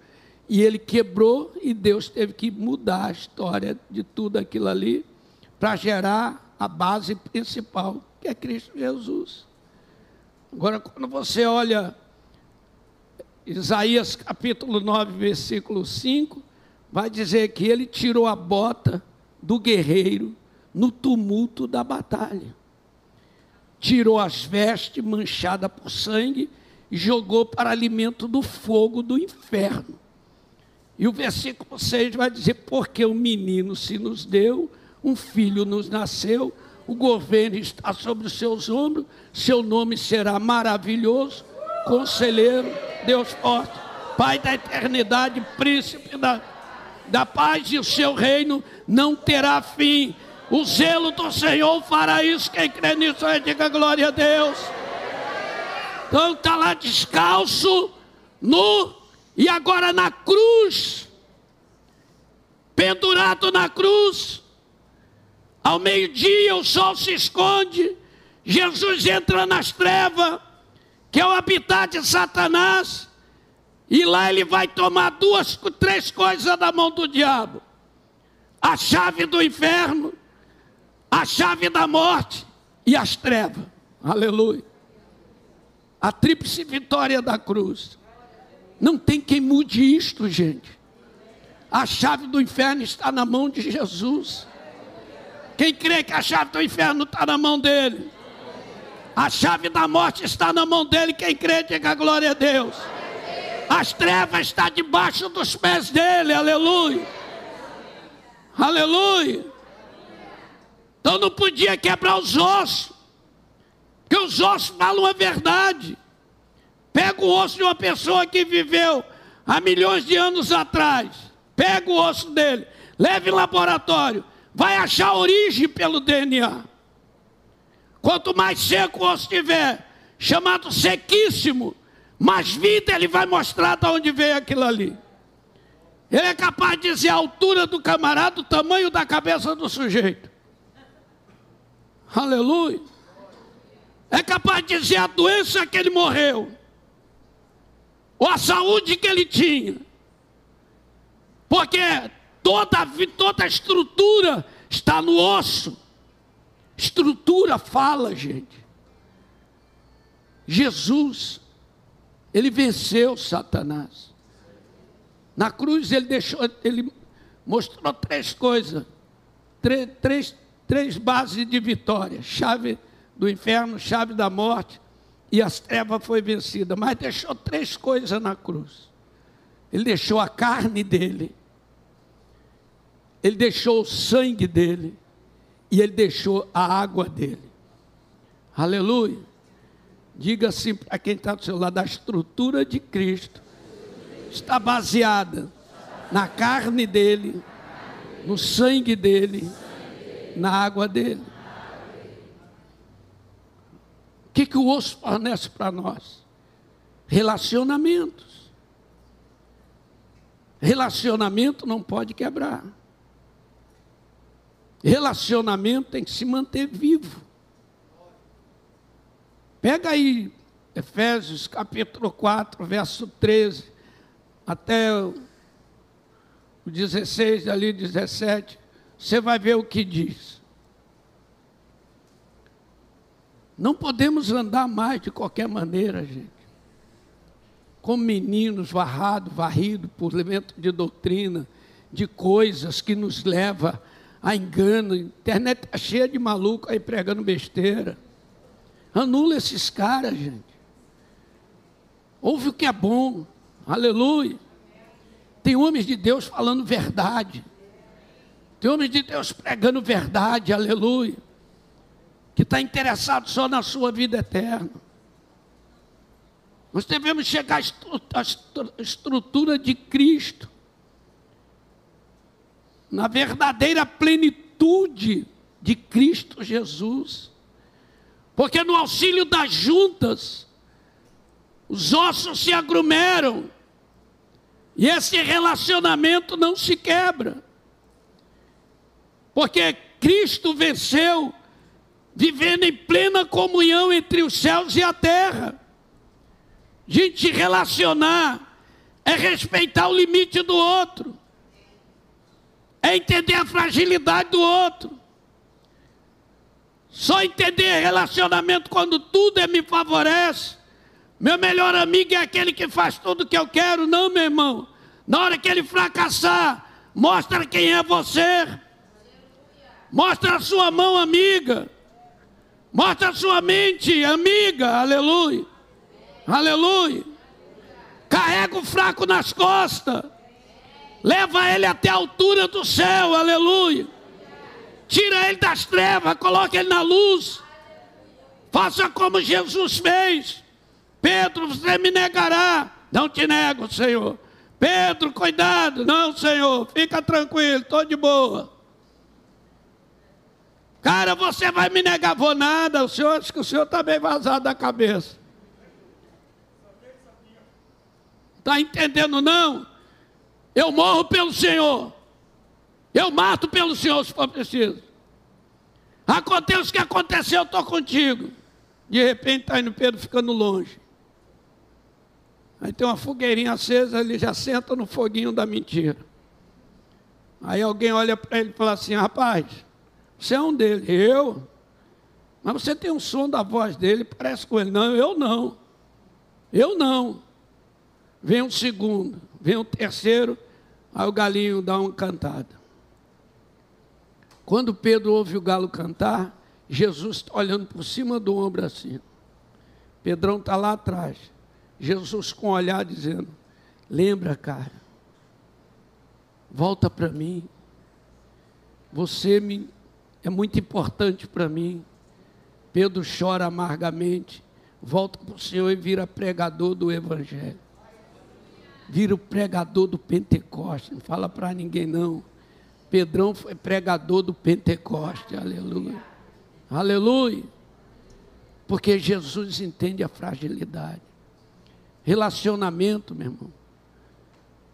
e ele quebrou e Deus teve que mudar a história de tudo aquilo ali para gerar a base principal, que é Cristo Jesus. Agora, quando você olha Isaías capítulo 9, versículo 5, vai dizer que ele tirou a bota do guerreiro no tumulto da batalha. Tirou as vestes manchadas por sangue e jogou para alimento do fogo do inferno. E o versículo 6 vai dizer: Porque o menino se nos deu, um filho nos nasceu, o governo está sobre os seus ombros, seu nome será maravilhoso, conselheiro, Deus forte, Pai da eternidade, príncipe da, da paz, e o seu reino não terá fim. O zelo do Senhor fará isso. Quem crê nisso, aí diga glória a Deus. Então está lá descalço, nu, e agora na cruz, pendurado na cruz, ao meio-dia o sol se esconde, Jesus entra nas trevas, que é o habitat de Satanás, e lá ele vai tomar duas, três coisas da mão do diabo: a chave do inferno, a chave da morte e as trevas. Aleluia. A tríplice vitória da cruz. Não tem quem mude isto, gente. A chave do inferno está na mão de Jesus. Quem crê que a chave do inferno está na mão dele? A chave da morte está na mão dele. Quem crê, diga glória a Deus. As trevas estão debaixo dos pés dele. Aleluia. Aleluia. Então não podia quebrar os ossos. Porque os ossos falam a verdade. Pega o osso de uma pessoa que viveu há milhões de anos atrás. Pega o osso dele. Leve em laboratório vai achar origem pelo DNA. Quanto mais seco o osso tiver, chamado sequíssimo, mais vida ele vai mostrar de onde veio aquilo ali. Ele é capaz de dizer a altura do camarada, o tamanho da cabeça do sujeito. Aleluia. É capaz de dizer a doença que ele morreu, ou a saúde que ele tinha. Porque Toda, toda a estrutura está no osso. Estrutura fala, gente. Jesus, ele venceu Satanás. Na cruz ele deixou, ele mostrou três coisas, três, três, três bases de vitória: chave do inferno, chave da morte e as trevas foi vencida. Mas deixou três coisas na cruz. Ele deixou a carne dele, ele deixou o sangue dele e ele deixou a água dele. Aleluia. Diga assim para quem está do seu lado: a estrutura de Cristo está baseada na carne dele, no sangue dele, na água dele. O que, que o osso fornece para nós? Relacionamentos. Relacionamento não pode quebrar. Relacionamento tem que se manter vivo. Pega aí Efésios capítulo 4, verso 13, até o 16, ali 17, você vai ver o que diz. Não podemos andar mais de qualquer maneira, gente. Como meninos varrados, varridos por elemento de doutrina, de coisas que nos leva a engano. A internet está cheia de maluco aí pregando besteira. Anula esses caras, gente. Ouve o que é bom. Aleluia. Tem homens de Deus falando verdade. Tem homens de Deus pregando verdade. Aleluia que está interessado só na sua vida eterna. Nós devemos chegar à estrutura de Cristo, na verdadeira plenitude de Cristo Jesus. Porque no auxílio das juntas, os ossos se aglomeram e esse relacionamento não se quebra. Porque Cristo venceu vivendo em plena comunhão entre os céus e a terra. Gente, relacionar é respeitar o limite do outro, é entender a fragilidade do outro. Só entender relacionamento quando tudo é me favorece. Meu melhor amigo é aquele que faz tudo o que eu quero, não, meu irmão. Na hora que ele fracassar, mostra quem é você. Mostra a sua mão amiga. Mostra a sua mente, amiga, aleluia. Aleluia. Carrega o fraco nas costas. Leva ele até a altura do céu, aleluia. Tira ele das trevas, coloca ele na luz. Faça como Jesus fez. Pedro, você me negará. Não te nego, Senhor. Pedro, cuidado. Não, Senhor. Fica tranquilo, estou de boa. Cara, você vai me negar, vou nada. O senhor, acho que o senhor está bem vazado da cabeça. Está entendendo, não? Eu morro pelo Senhor. Eu mato pelo Senhor se for preciso. Acontece o que aconteceu, eu estou contigo. De repente está indo Pedro ficando longe. Aí tem uma fogueirinha acesa, ele já senta no foguinho da mentira. Aí alguém olha para ele e fala assim: rapaz, você é um deles. Eu? Mas você tem um som da voz dele, parece com ele. Não, eu não. Eu não. Vem um segundo, vem um terceiro, aí o galinho dá uma cantada. Quando Pedro ouve o galo cantar, Jesus está olhando por cima do ombro assim. Pedrão está lá atrás. Jesus com o olhar dizendo: Lembra, cara, volta para mim. Você me é muito importante para mim. Pedro chora amargamente, volta para o Senhor e vira pregador do Evangelho. Vira o pregador do Pentecoste. Não fala para ninguém não. Pedrão foi pregador do Pentecoste. Aleluia. Aleluia. Porque Jesus entende a fragilidade. Relacionamento, meu irmão.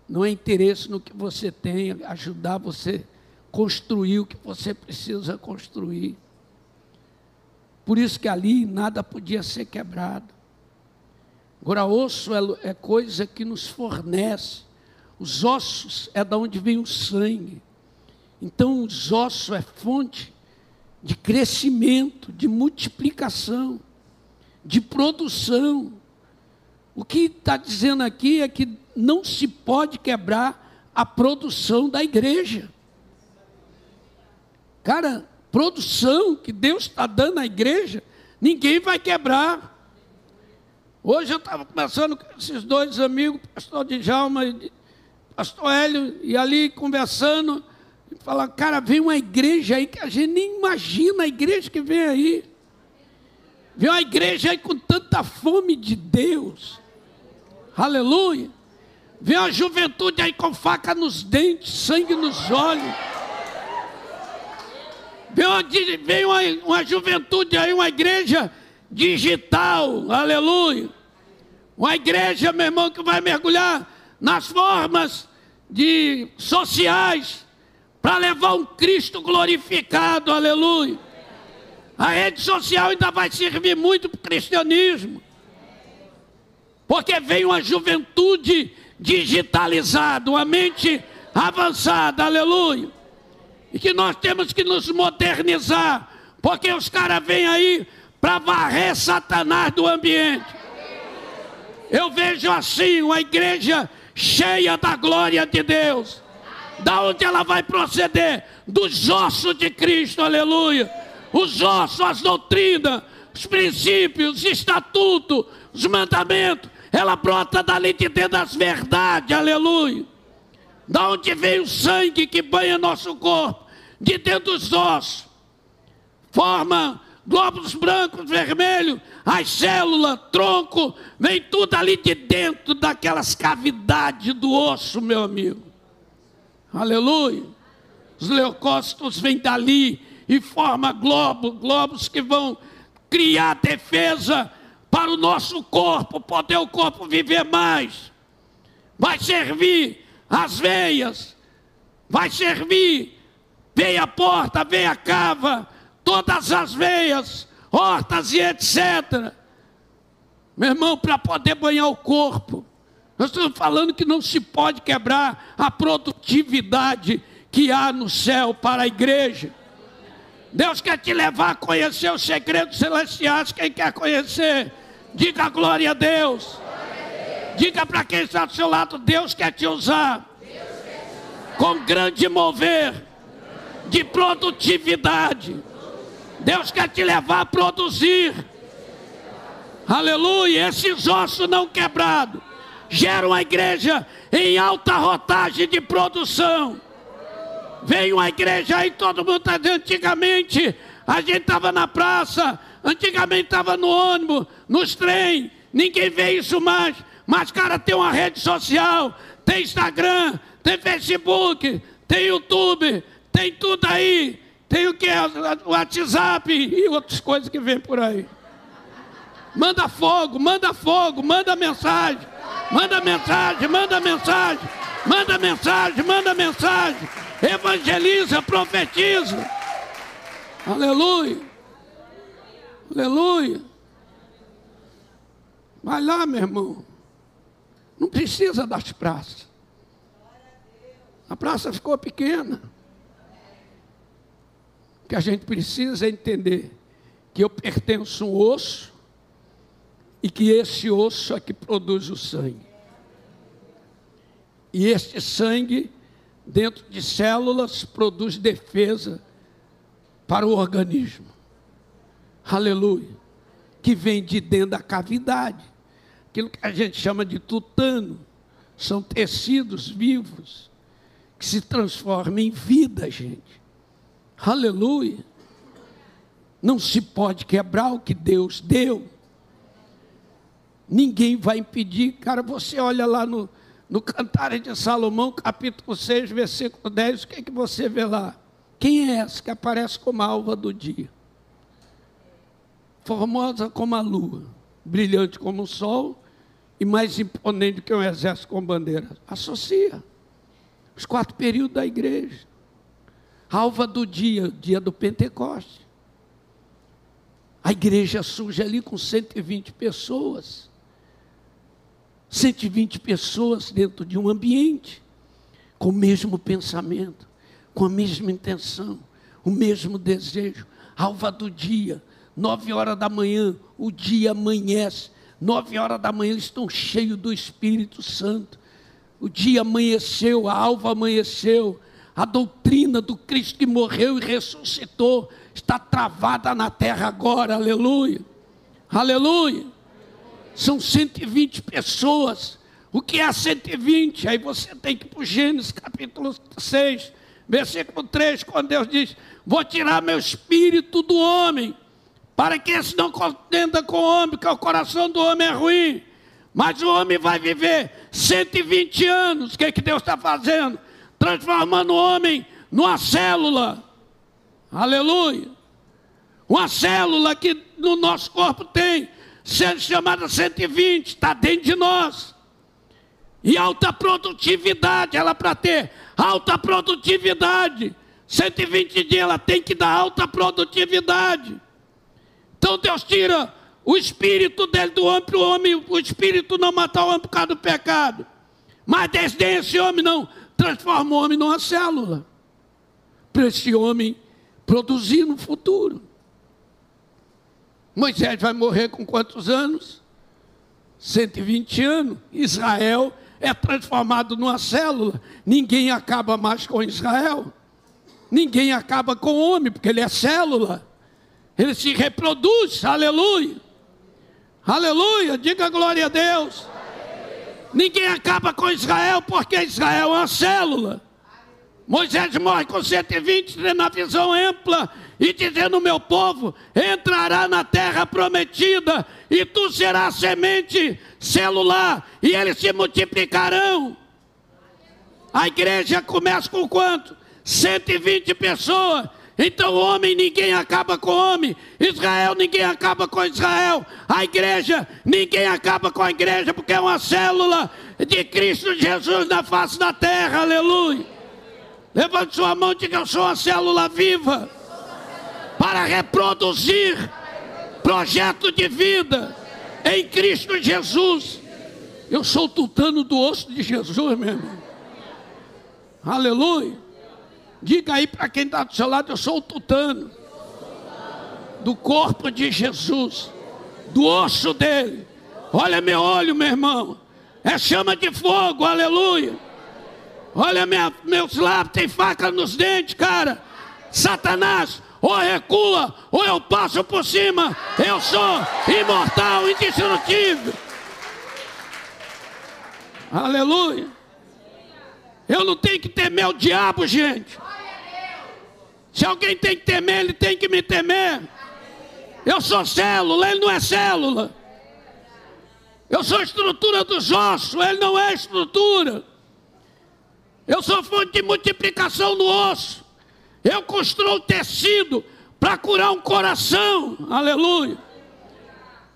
Não é interesse no que você tem, ajudar você construir o que você precisa construir. Por isso que ali nada podia ser quebrado. Agora, osso é, é coisa que nos fornece. Os ossos é da onde vem o sangue. Então, os ossos é fonte de crescimento, de multiplicação, de produção. O que está dizendo aqui é que não se pode quebrar a produção da igreja. Cara, produção que Deus está dando à igreja, ninguém vai quebrar. Hoje eu estava conversando com esses dois amigos, pastor Djalma e pastor Hélio, e ali conversando, e falando, cara, vem uma igreja aí que a gente nem imagina a igreja que vem aí. Vem uma igreja aí com tanta fome de Deus. Aleluia. Vem uma juventude aí com faca nos dentes, sangue nos olhos. Vem uma, vem uma, uma juventude aí, uma igreja digital. Aleluia. Uma igreja, meu irmão, que vai mergulhar nas formas de sociais para levar um Cristo glorificado. Aleluia. A rede social ainda vai servir muito para o cristianismo. Porque vem uma juventude digitalizada, uma mente avançada, aleluia. E que nós temos que nos modernizar, porque os caras vêm aí para varrer Satanás do ambiente. Eu vejo assim uma igreja cheia da glória de Deus. Da onde ela vai proceder? Dos ossos de Cristo, aleluia os ossos, as doutrinas, os princípios, os estatutos, os mandamentos, ela brota dali de dentro das verdades, aleluia. Da onde vem o sangue que banha nosso corpo? De dentro dos ossos. Forma glóbulos brancos, vermelhos, as células, tronco, vem tudo ali de dentro daquelas cavidades do osso, meu amigo. Aleluia. Os leucócitos vêm dali, e forma globos, globos que vão criar defesa para o nosso corpo, poder o corpo viver mais. Vai servir as veias, vai servir veia porta, veia cava, todas as veias, hortas e etc. Meu irmão, para poder banhar o corpo, nós estamos falando que não se pode quebrar a produtividade que há no céu para a igreja. Deus quer te levar a conhecer os segredos celestiais. Quem quer conhecer, diga glória a Deus. Diga para quem está do seu lado: Deus quer te usar com grande mover de produtividade. Deus quer te levar a produzir. Aleluia. Esses ossos não quebrados geram a igreja em alta rotagem de produção. Veio uma igreja aí, todo mundo está dizendo, antigamente a gente estava na praça, antigamente estava no ônibus, nos trem, ninguém vê isso mais. Mas, cara, tem uma rede social, tem Instagram, tem Facebook, tem YouTube, tem tudo aí. Tem o que? O WhatsApp e outras coisas que vem por aí. Manda fogo, manda fogo, manda mensagem, manda mensagem, manda mensagem, manda mensagem, manda mensagem evangeliza, profetiza. Aleluia. Aleluia. Vai lá, meu irmão. Não precisa das praças. A praça ficou pequena. Que a gente precisa entender que eu pertenço a um osso e que esse osso é que produz o sangue. E este sangue dentro de células produz defesa para o organismo. Aleluia. Que vem de dentro da cavidade. Aquilo que a gente chama de tutano. São tecidos vivos que se transformam em vida, gente. Aleluia. Não se pode quebrar o que Deus deu. Ninguém vai impedir. Cara, você olha lá no, no Cantares de Salomão, capítulo 6, versículo 10, o que, é que você vê lá? Quem é essa que aparece como a alva do dia? Formosa como a lua, brilhante como o sol e mais imponente que um exército com bandeira. Associa os quatro períodos da igreja. Alva do dia, dia do Pentecoste. A igreja surge ali com 120 pessoas. 120 pessoas dentro de um ambiente, com o mesmo pensamento, com a mesma intenção, o mesmo desejo, alva do dia, nove horas da manhã, o dia amanhece, nove horas da manhã estão cheios do Espírito Santo. O dia amanheceu, a alva amanheceu, a doutrina do Cristo que morreu e ressuscitou está travada na terra agora, aleluia, aleluia. São 120 pessoas. O que é 120? Aí você tem que ir para o Gênesis capítulo 6, versículo 3, quando Deus diz: Vou tirar meu espírito do homem, para que esse não contenda com o homem, porque o coração do homem é ruim. Mas o homem vai viver 120 anos. O que, é que Deus está fazendo? Transformando o homem numa célula. Aleluia. Uma célula que no nosso corpo tem, sendo chamada 120, está dentro de nós. E alta produtividade, ela para ter alta produtividade, 120 dias ela tem que dar alta produtividade. Então Deus tira o espírito dele do homem para o homem, o espírito não matar o homem por causa do pecado. Mas desdém esse homem não, transforma o homem numa célula. Para esse homem produzir no futuro. Moisés vai morrer com quantos anos? 120 anos. Israel é transformado numa célula. Ninguém acaba mais com Israel. Ninguém acaba com o homem, porque ele é célula. Ele se reproduz, aleluia. Aleluia, diga glória a Deus. Ninguém acaba com Israel, porque Israel é uma célula. Moisés morre com 120 na visão ampla e dizendo: Meu povo entrará na terra prometida e tu serás semente celular e eles se multiplicarão. A igreja começa com quanto? 120 pessoas. Então, homem, ninguém acaba com homem. Israel, ninguém acaba com Israel. A igreja, ninguém acaba com a igreja, porque é uma célula de Cristo Jesus na face da terra. Aleluia. Levante sua mão e diga: Eu sou uma célula viva para reproduzir projeto de vida em Cristo Jesus. Eu sou tutano do osso de Jesus, meu irmão. Aleluia. Diga aí para quem está do seu lado: Eu sou o tutano do corpo de Jesus, do osso dele. Olha meu olho, meu irmão. É chama de fogo, aleluia. Olha minha, meus lábios, tem faca nos dentes, cara. Satanás, ou recua, ou eu passo por cima. Eu sou imortal, indestrutível. Aleluia. Eu não tenho que temer o diabo, gente. Se alguém tem que temer, ele tem que me temer. Eu sou célula, ele não é célula. Eu sou estrutura dos ossos, ele não é estrutura. Eu sou fonte de multiplicação no osso. Eu construo tecido para curar um coração. Aleluia.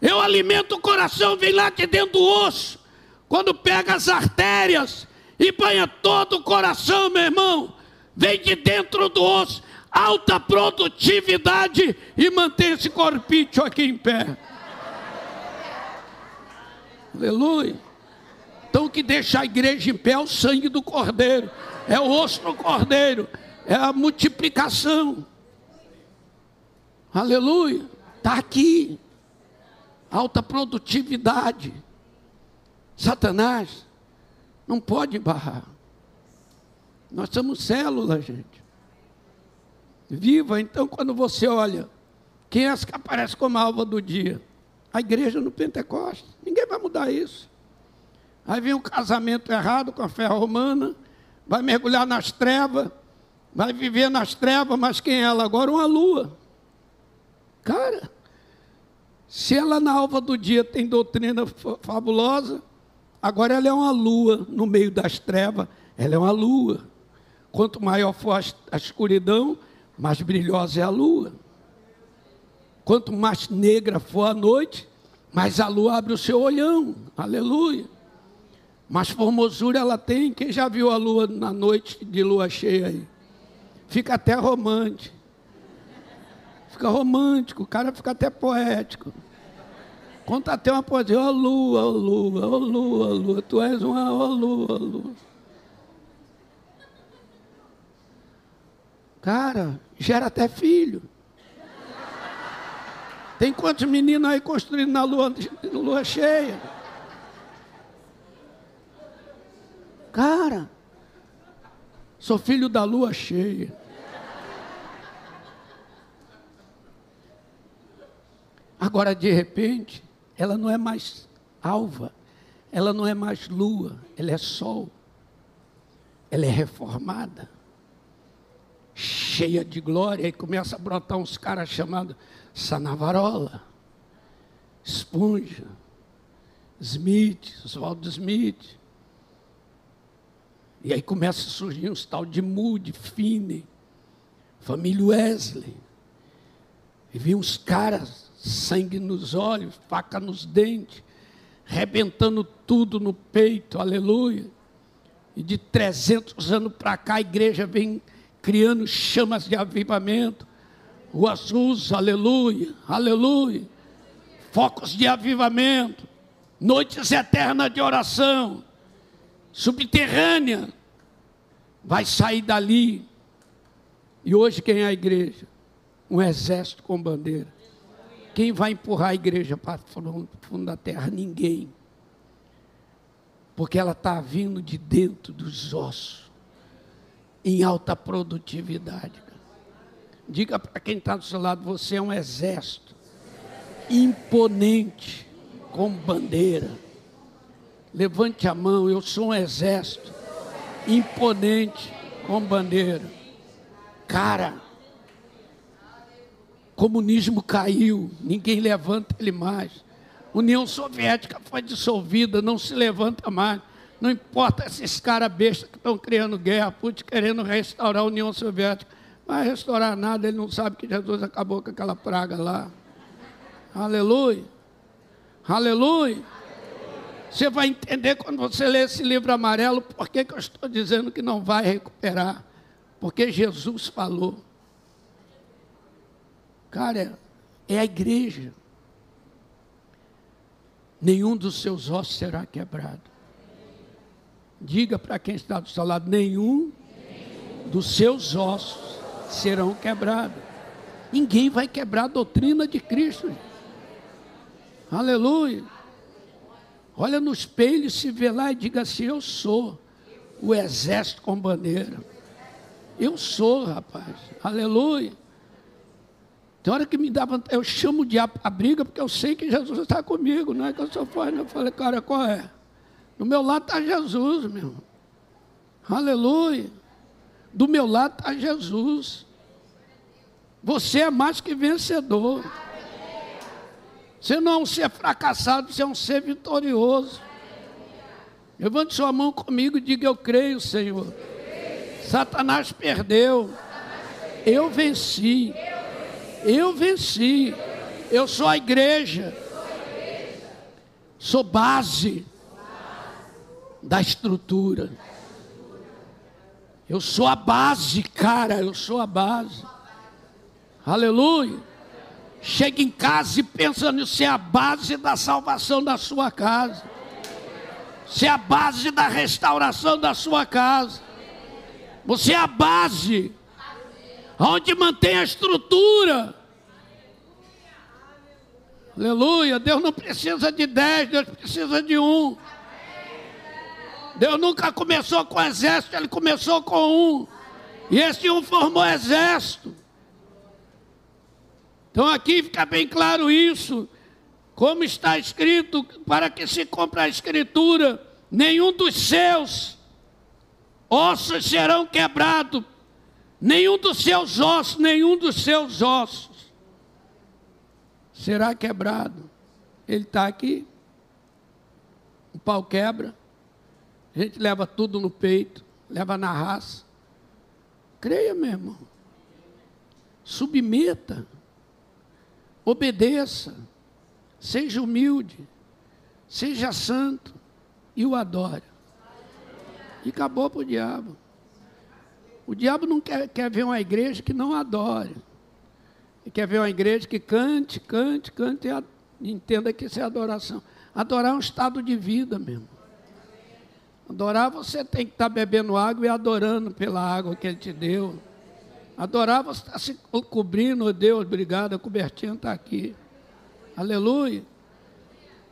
Eu alimento o coração, vem lá de dentro do osso. Quando pega as artérias e banha todo o coração, meu irmão, vem de dentro do osso. Alta produtividade e mantém esse corpício aqui em pé. Aleluia. Então o que deixa a igreja em pé é o sangue do cordeiro, é o osso do cordeiro, é a multiplicação. Aleluia. Está aqui. Alta produtividade. Satanás não pode barrar. Nós somos células, gente. Viva, então, quando você olha, quem é que aparece como alva do dia? A igreja no Pentecostes. Ninguém vai mudar isso. Aí vem um casamento errado com a fé romana, vai mergulhar nas trevas, vai viver nas trevas, mas quem é ela agora? Uma lua. Cara, se ela na alva do dia tem doutrina fabulosa, agora ela é uma lua no meio das trevas, ela é uma lua. Quanto maior for a escuridão, mais brilhosa é a lua. Quanto mais negra for a noite, mais a lua abre o seu olhão. Aleluia. Mas formosura ela tem. Quem já viu a lua na noite de lua cheia aí? Fica até romântico. Fica romântico, o cara fica até poético. Conta até uma poesia, ó oh, lua, ó oh, lua, ó oh, lua, ó lua, tu és uma ó lua, ó lua. Cara, gera até filho. Tem quantos meninos aí construindo na lua, lua cheia? Cara, sou filho da lua cheia. Agora, de repente, ela não é mais alva, ela não é mais lua, ela é sol. Ela é reformada, cheia de glória, e começa a brotar uns caras chamados Sanavarola, Esponja, Smith, Oswaldo Smith. E aí começa a surgir uns tal de Moody, Finney, família Wesley. E vi uns caras, sangue nos olhos, faca nos dentes, rebentando tudo no peito, aleluia. E de 300 anos para cá, a igreja vem criando chamas de avivamento. O Azus, aleluia, aleluia. Focos de avivamento. Noites eternas de oração. Subterrânea. Vai sair dali. E hoje quem é a igreja? Um exército com bandeira. Quem vai empurrar a igreja para o fundo da terra? Ninguém. Porque ela está vindo de dentro dos ossos, em alta produtividade. Diga para quem está do seu lado: você é um exército imponente, com bandeira. Levante a mão, eu sou um exército imponente, com bandeira. Cara, comunismo caiu, ninguém levanta ele mais. União Soviética foi dissolvida, não se levanta mais. Não importa esses caras bestas que estão criando guerra, Putin querendo restaurar a União Soviética vai restaurar nada, ele não sabe que Jesus acabou com aquela praga lá. Aleluia. Aleluia. Você vai entender quando você ler esse livro amarelo, por que, que eu estou dizendo que não vai recuperar. Porque Jesus falou. Cara, é a igreja. Nenhum dos seus ossos será quebrado. Diga para quem está do seu lado: nenhum dos seus ossos serão quebrados. Ninguém vai quebrar a doutrina de Cristo. Aleluia. Olha no espelho, se vê lá e diga assim: Eu sou o exército com bandeira. Eu sou, rapaz. Aleluia. Tem hora que me dá vontade, eu chamo o diabo a briga porque eu sei que Jesus está comigo, não é que eu sou forte. Eu falei, cara, qual é? Do meu lado está Jesus, meu irmão. Aleluia. Do meu lado está Jesus. Você é mais que vencedor. Você não é um ser fracassado, você é um ser vitorioso. Levante sua mão comigo e diga: Eu creio, Senhor. Satanás perdeu. Eu venci. Eu venci. Eu sou a igreja. Sou base da estrutura. Eu sou a base, cara, eu sou a base. Aleluia. Chega em casa e pensa nisso, é a base da salvação da sua casa. Você é a base da restauração da sua casa. Você é a base onde mantém a estrutura. Aleluia. Deus não precisa de dez, Deus precisa de um. Deus nunca começou com exército, ele começou com um. E esse um formou exército. Então aqui fica bem claro isso. Como está escrito, para que se cumpra a escritura, nenhum dos seus ossos serão quebrados, nenhum dos seus ossos, nenhum dos seus ossos será quebrado. Ele está aqui, o pau quebra, a gente leva tudo no peito, leva na raça. Creia, meu irmão. Submeta. Obedeça. Seja humilde. Seja santo. E o adore. E acabou para o diabo. O diabo não quer, quer ver uma igreja que não adore. Ele quer ver uma igreja que cante, cante, cante e entenda que isso é adoração. Adorar é um estado de vida mesmo. Adorar você tem que estar bebendo água e adorando pela água que Ele te deu. Adorar você está se cobrindo, oh Deus, obrigado, a cobertinha está aqui. Aleluia.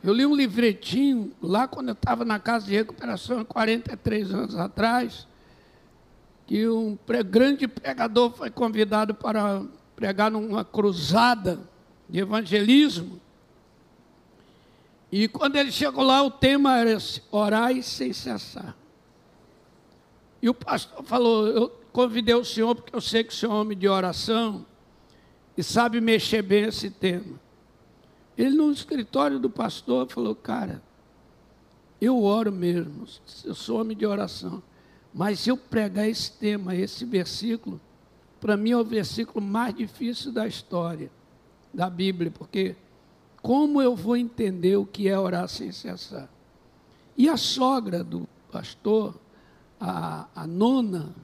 Eu li um livretinho lá quando eu estava na casa de recuperação, 43 anos atrás, que um grande pregador foi convidado para pregar numa cruzada de evangelismo. E quando ele chegou lá, o tema era orar sem cessar. E o pastor falou: Eu convidei o senhor porque eu sei que o senhor é homem de oração e sabe mexer bem esse tema. Ele, no escritório do pastor, falou: Cara, eu oro mesmo, eu sou homem de oração. Mas se eu pregar esse tema, esse versículo, para mim é o versículo mais difícil da história da Bíblia, porque como eu vou entender o que é orar sem cessar? E a sogra do pastor, a, a nona,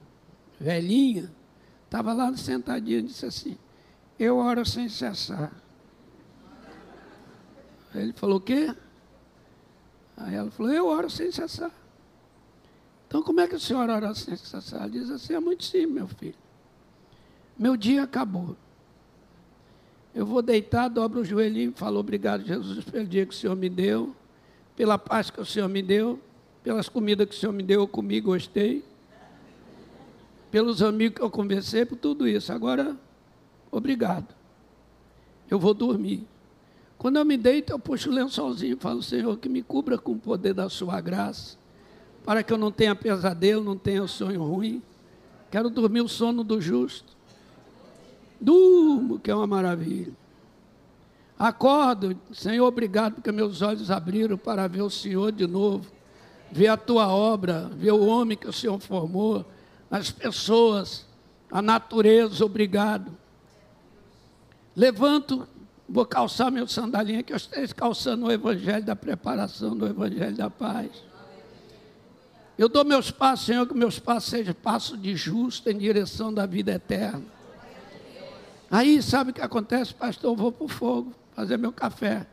velhinha, estava lá sentadinha e disse assim: Eu oro sem cessar. Ele falou: O quê? Aí ela falou: Eu oro sem cessar. Então, como é que o senhor ora sem cessar? Ele diz assim: É muito simples, meu filho. Meu dia acabou. Eu vou deitar, dobro o joelhinho e falo: Obrigado, Jesus, pelo dia que o Senhor me deu, pela paz que o Senhor me deu, pelas comidas que o Senhor me deu, eu comi, gostei, pelos amigos que eu conversei, por tudo isso. Agora, obrigado. Eu vou dormir. Quando eu me deito, eu puxo o lençolzinho e falo: Senhor, que me cubra com o poder da Sua graça, para que eu não tenha pesadelo, não tenha sonho ruim. Quero dormir o sono do justo. Durmo, que é uma maravilha. Acordo, Senhor, obrigado, porque meus olhos abriram para ver o Senhor de novo, ver a tua obra, ver o homem que o Senhor formou, as pessoas, a natureza, obrigado. Levanto, vou calçar meu sandalinha, que eu esteja calçando o evangelho da preparação, do evangelho da paz. Eu dou meus passos, Senhor, que meus passos sejam passos de justo em direção da vida eterna. Aí, sabe o que acontece, pastor? Eu vou para o fogo fazer meu café.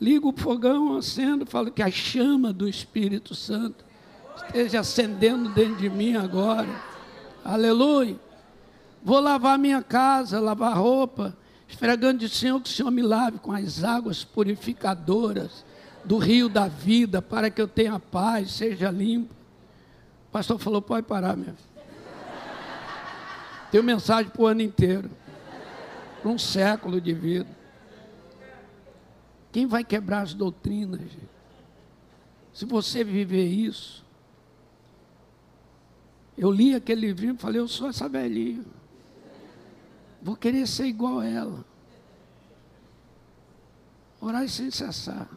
Ligo o fogão, acendo, falo que a chama do Espírito Santo esteja acendendo dentro de mim agora. Aleluia. Vou lavar minha casa, lavar roupa, esfregando de Senhor que o Senhor me lave com as águas purificadoras do rio da vida, para que eu tenha paz, seja limpo. O pastor falou: pode parar, meu. Tenho mensagem para o ano inteiro um século de vida. Quem vai quebrar as doutrinas? Gente? Se você viver isso, eu li aquele livrinho e falei, eu sou essa velhinha. Vou querer ser igual a ela. Orar sem cessar.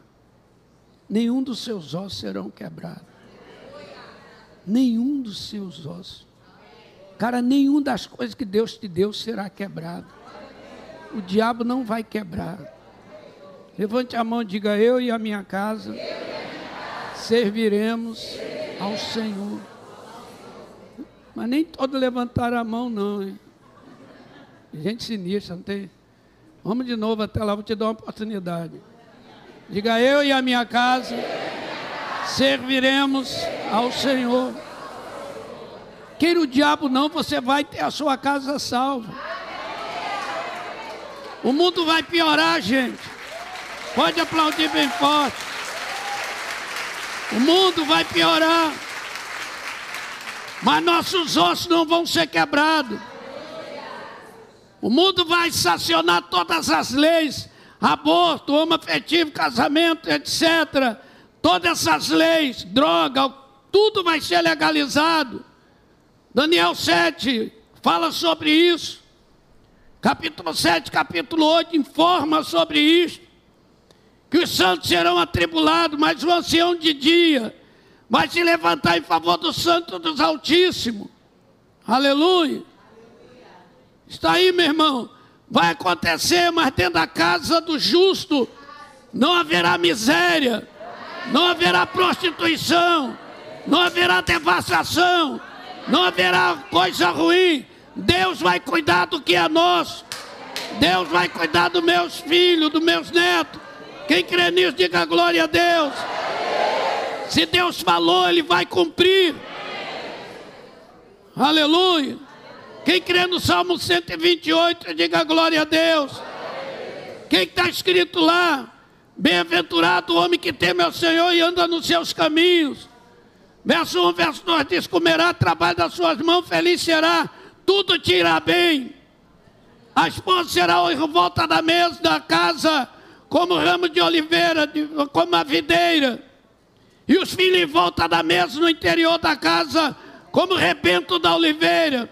Nenhum dos seus ossos serão quebrados. Nenhum dos seus ossos. Cara, nenhum das coisas que Deus te deu será quebrado o diabo não vai quebrar. Levante a mão e diga: Eu e a minha casa serviremos ao Senhor. Mas nem todos levantaram a mão, não. Hein? Gente sinistra, não tem? Vamos de novo até lá, vou te dar uma oportunidade. Diga: Eu e a minha casa serviremos ao Senhor. Queira o diabo não, você vai ter a sua casa salva. O mundo vai piorar, gente. Pode aplaudir bem forte. O mundo vai piorar. Mas nossos ossos não vão ser quebrados. O mundo vai sancionar todas as leis, aborto, homoafetivo, casamento, etc. Todas essas leis, droga, tudo vai ser legalizado. Daniel 7 fala sobre isso. Capítulo 7, capítulo 8 informa sobre isto. Que os santos serão atribulados, mas o ancião de dia vai se levantar em favor do santo dos Altíssimos. Aleluia. Está aí, meu irmão. Vai acontecer, mas dentro da casa do justo não haverá miséria, não haverá prostituição, não haverá devastação, não haverá coisa ruim Deus vai cuidar do que é nosso. Deus vai cuidar dos meus filhos, dos meus netos. Quem crê nisso, diga glória a Deus. Se Deus falou, Ele vai cumprir. Aleluia. Quem crê no Salmo 128, diga glória a Deus. Quem está escrito lá? Bem-aventurado o homem que teme ao Senhor e anda nos seus caminhos. Verso 1, verso 2 diz: Comerá trabalho das suas mãos, feliz será, tudo te irá bem. A esposa será em volta da mesa da casa, como ramo de oliveira, como a videira. E os filhos em volta da mesa no interior da casa, como rebento da oliveira.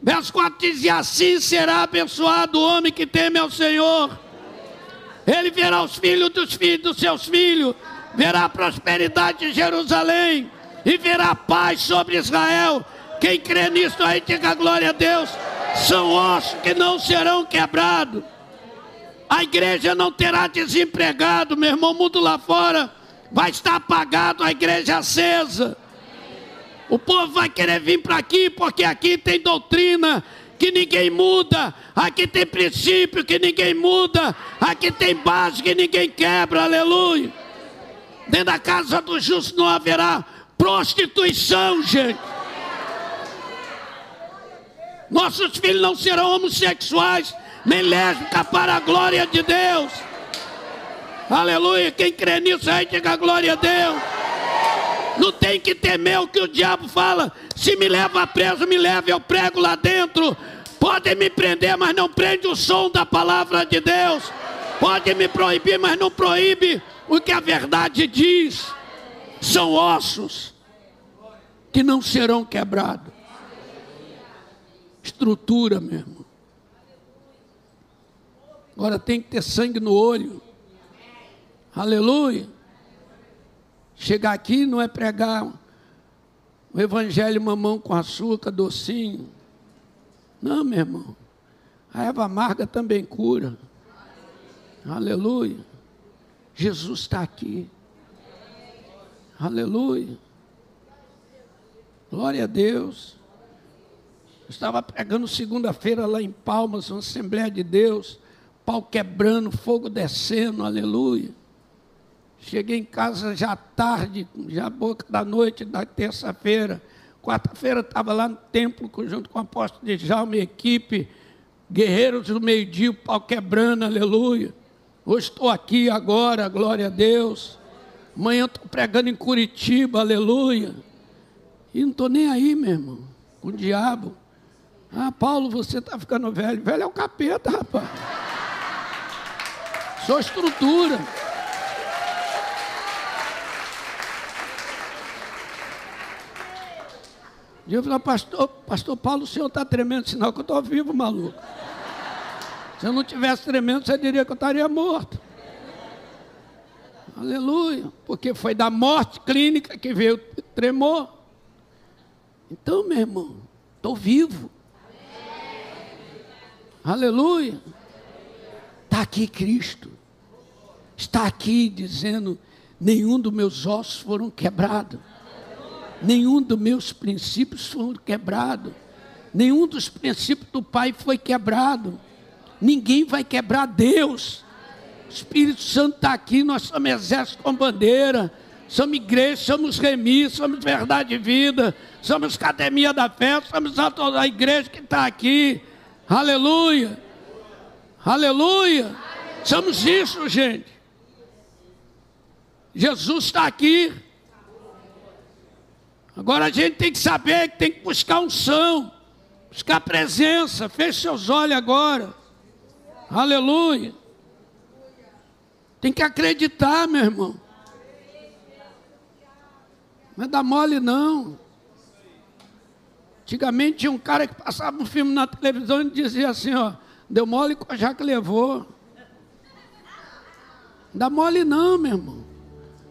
Verso 4 diz: E assim será abençoado o homem que teme ao Senhor. Ele verá os filhos dos filhos dos seus filhos, verá a prosperidade de Jerusalém e verá paz sobre Israel. Quem crê nisso aí, diga glória a Deus. São ossos que não serão quebrados. A igreja não terá desempregado, meu irmão. O mundo lá fora vai estar apagado, a igreja acesa. O povo vai querer vir para aqui, porque aqui tem doutrina que ninguém muda, aqui tem princípio que ninguém muda, aqui tem base que ninguém quebra, aleluia. Dentro da casa do justo não haverá prostituição, gente. Nossos filhos não serão homossexuais, nem lésbicas para a glória de Deus. Aleluia. Quem crê nisso aí, diga glória a Deus. Não tem que temer o que o diabo fala. Se me leva preso, me leve, eu prego lá dentro. Podem me prender, mas não prende o som da palavra de Deus. Pode me proibir, mas não proíbe o que a verdade diz. São ossos que não serão quebrados. Estrutura mesmo. Agora tem que ter sangue no olho. Aleluia. Chegar aqui não é pregar o evangelho mamão com açúcar, docinho. Não, meu irmão. A erva amarga também cura. Aleluia. Jesus está aqui. Aleluia. Glória a Deus. Eu estava pregando segunda-feira lá em Palmas, uma Assembleia de Deus, pau quebrando, fogo descendo, aleluia. Cheguei em casa já tarde, já boca da noite da terça-feira. Quarta-feira estava lá no templo, junto com o apóstolo de Jalma e equipe, guerreiros do meio-dia, pau quebrando, aleluia. Hoje estou aqui agora, glória a Deus. Amanhã estou pregando em Curitiba, aleluia. E não estou nem aí, meu irmão, com o diabo. Ah, Paulo, você está ficando velho. Velho é o capeta, rapaz. Sou estrutura. E eu falei, pastor, pastor Paulo, o senhor está tremendo, sinal que eu estou vivo, maluco. Se eu não tivesse tremendo, você diria que eu estaria morto. Aleluia. Porque foi da morte clínica que veio o tremor. Então, meu irmão, estou vivo. Aleluia. Está aqui Cristo. Está aqui dizendo: nenhum dos meus ossos foram quebrados nenhum dos meus princípios foi quebrado, nenhum dos princípios do Pai foi quebrado, ninguém vai quebrar Deus. O Espírito Santo está aqui, nós somos exército com bandeira, somos igreja, somos remis, somos verdade e vida, somos academia da fé, somos a igreja que está aqui, aleluia, aleluia, somos isso, gente. Jesus está aqui. Agora a gente tem que saber que tem que buscar unção, buscar presença. Feche seus olhos agora. Aleluia. Tem que acreditar, meu irmão. Não é dar mole, não. Antigamente tinha um cara que passava um filme na televisão e dizia assim, ó, deu mole com a que levou. Não dá mole não, meu irmão.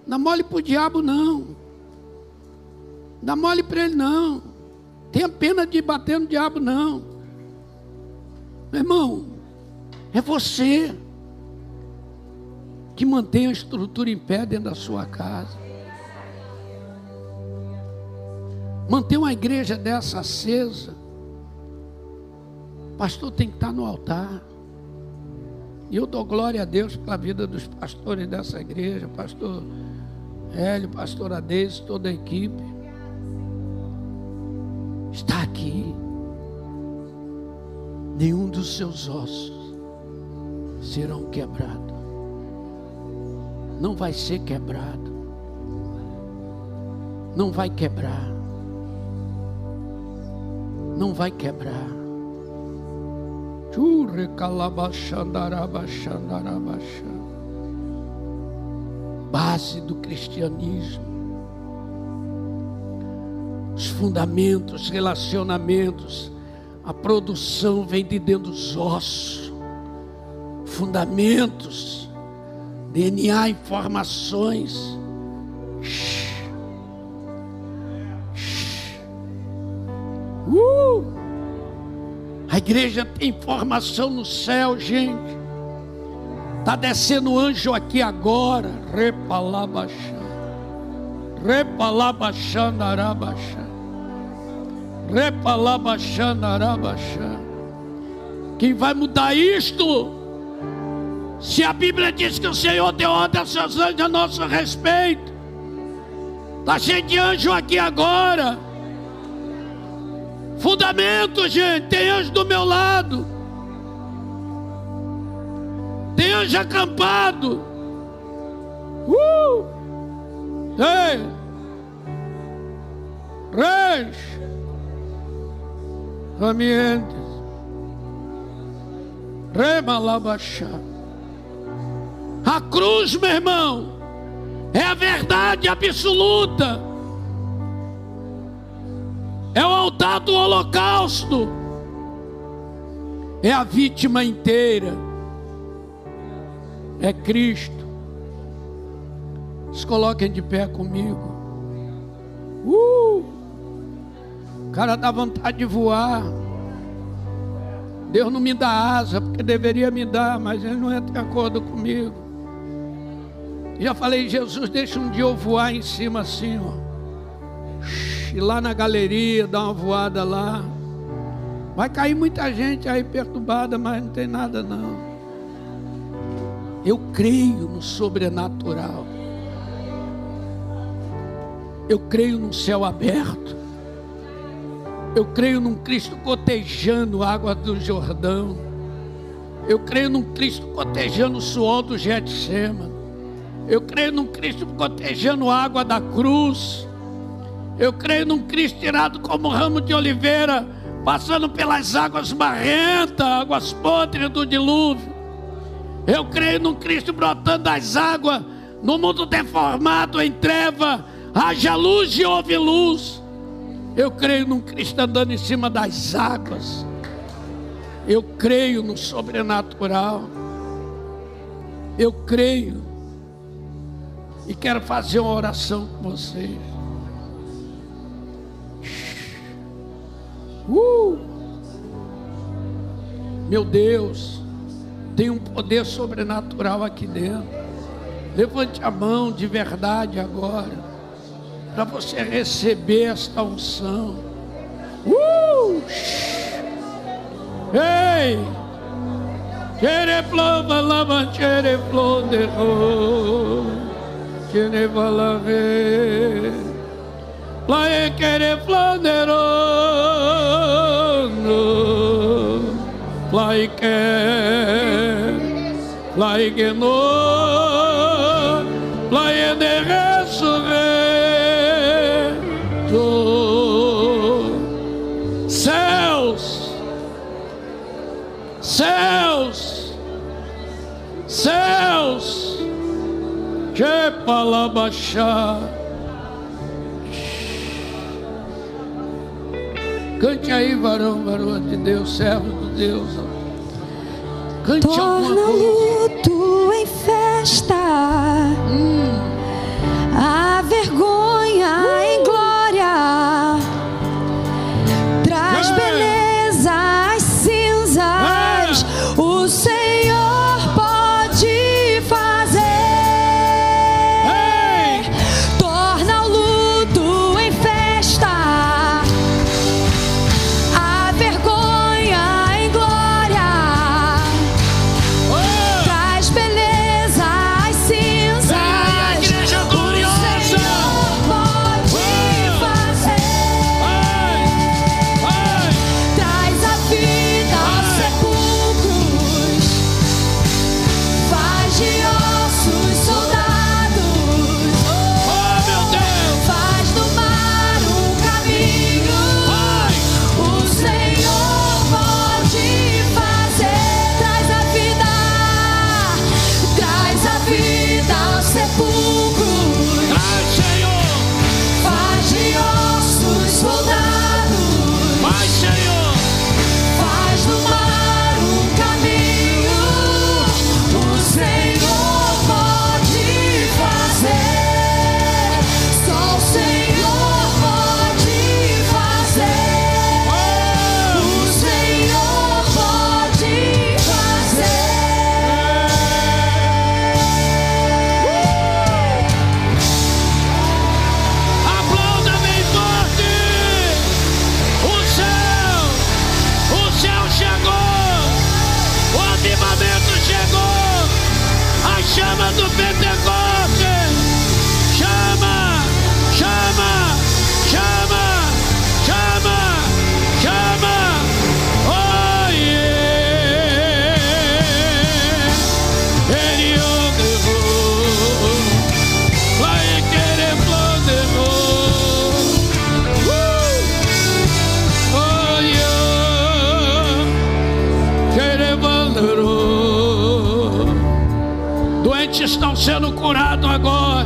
Não dá mole pro diabo não dá mole para ele, não. Tenha pena de bater no diabo, não. Meu irmão, é você que mantém a estrutura em pé dentro da sua casa. Manter uma igreja dessa acesa. Pastor tem que estar no altar. E eu dou glória a Deus pela vida dos pastores dessa igreja, pastor Hélio, pastor Adeus, toda a equipe está aqui. Nenhum dos seus ossos serão quebrados. Não vai ser quebrado. Não vai quebrar. Não vai quebrar. Base do cristianismo. Os fundamentos, relacionamentos, a produção vem de dentro dos ossos. Fundamentos, DNA, informações. Uh! A igreja tem formação no céu, gente. Está descendo anjo aqui agora. Repalabaxá. Repalabaxanarabaxá. Repalabaxanarabaxá. Quem vai mudar isto? Se a Bíblia diz que o Senhor deu ordem aos seus anjos a nosso respeito. Está cheio de anjo aqui agora. Fundamento, gente. Tem anjo do meu lado. Tem anjo acampado. Uh! Ei! Reis! Ramientes. Remalabachá. A cruz, meu irmão, é a verdade absoluta. É o altar do holocausto. É a vítima inteira é Cristo. Se coloquem de pé comigo. Uh! O cara dá vontade de voar. Deus não me dá asa, porque deveria me dar, mas Ele não entra de acordo comigo. Já falei, Jesus, deixa um dia eu voar em cima assim, ó. E lá na galeria, dar uma voada lá. Vai cair muita gente aí perturbada, mas não tem nada não. Eu creio no sobrenatural. Eu creio num céu aberto. Eu creio num Cristo cotejando a água do Jordão. Eu creio num Cristo cotejando o suor do Getsema. Eu creio num Cristo cotejando a água da cruz. Eu creio num Cristo tirado como ramo de oliveira, passando pelas águas barrentas, águas podres do dilúvio. Eu creio num Cristo brotando das águas, no mundo deformado, em treva, haja luz e houve luz. Eu creio num Cristo andando em cima das águas. Eu creio no sobrenatural. Eu creio. E quero fazer uma oração com vocês. Uh! Meu Deus. Tem um poder sobrenatural aqui dentro. Levante a mão de verdade agora, para você receber esta unção. Uh! Ei! Chere plova lava chere flonde ro. Chere chere flonde like like no like de resurrecto. Céus céus céus que palabachá Cante aí, varão, varão de Deus, servo Deus. Cante Torna luto em festa, hum. a vergonha uh. em glória. Restaurado agora.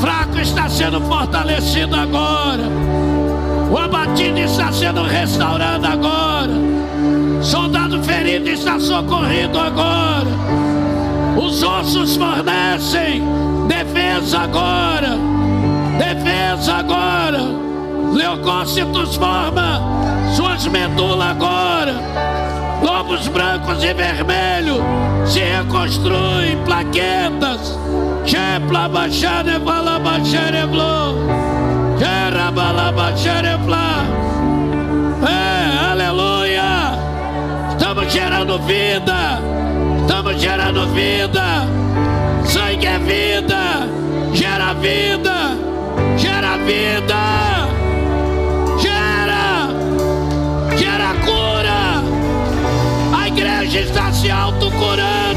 Fraco está sendo fortalecido agora. O abatido está sendo restaurado agora. Soldado ferido está socorrido agora. Os ossos fornecem defesa agora. Defesa agora. Leucócitos forma suas medulas agora. Brancos e vermelhos se reconstruem plaquetas. Chepla baixare vala baixare blo. Gerabala baixare fla. É, aleluia. Estamos gerando vida. Estamos gerando vida. Sangue é vida. Gera vida. Gera vida. Se autocurando.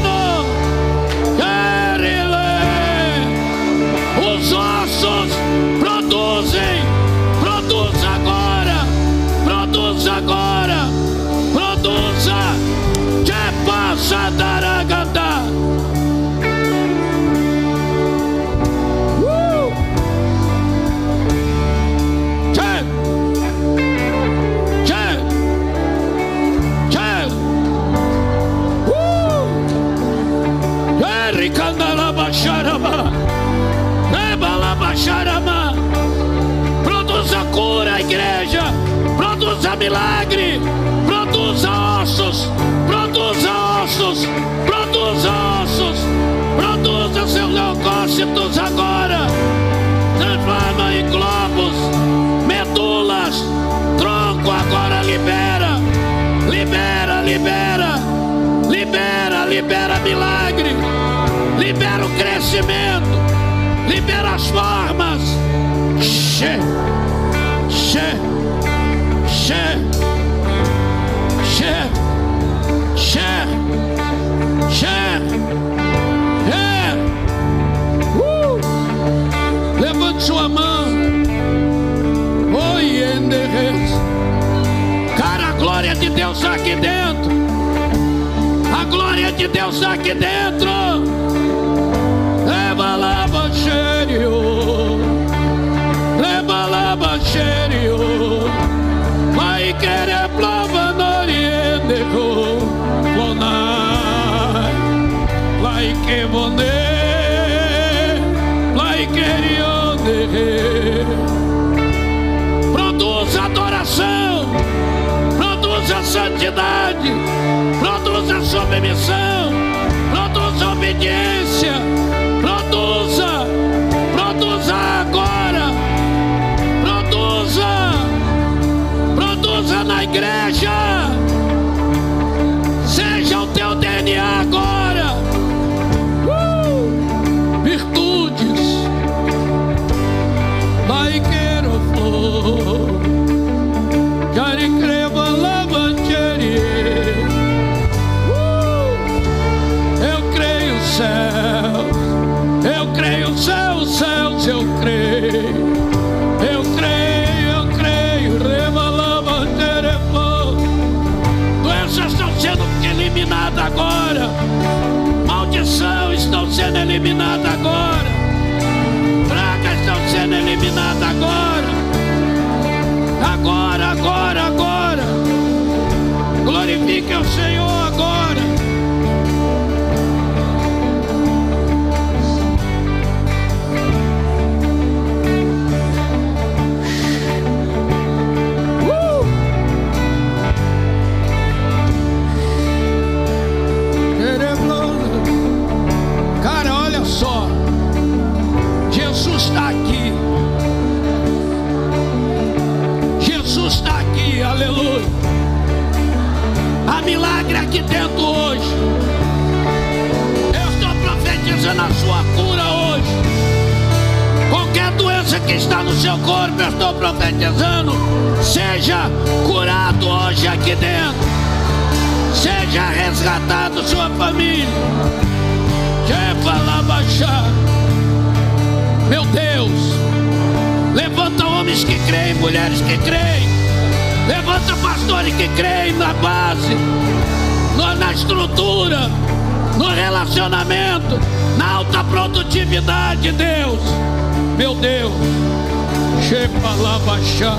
Milagre. Produza ossos. Produza ossos. Produza ossos. Produza seus leucócitos agora. Transforma em globos. Medulas. Tronco agora libera. Libera, libera. Libera, libera milagre. Libera o crescimento. Libera as formas. Che, Deus aqui dentro. A glória de Deus aqui dentro. Submissão. A obediência. Eliminada agora. Pragas estão sendo eliminadas agora. Agora, agora, agora. Glorifique o Senhor aqui dentro hoje. Eu estou profetizando a sua cura hoje. Qualquer doença que está no seu corpo, eu estou profetizando. Seja curado hoje aqui dentro. Seja resgatado sua família. Quer falar baixar? Meu Deus, levanta homens que creem, mulheres que creem, levanta pastores que creem na base, na estrutura, no relacionamento, na alta produtividade, Deus. Meu Deus. Chepa lá baixar.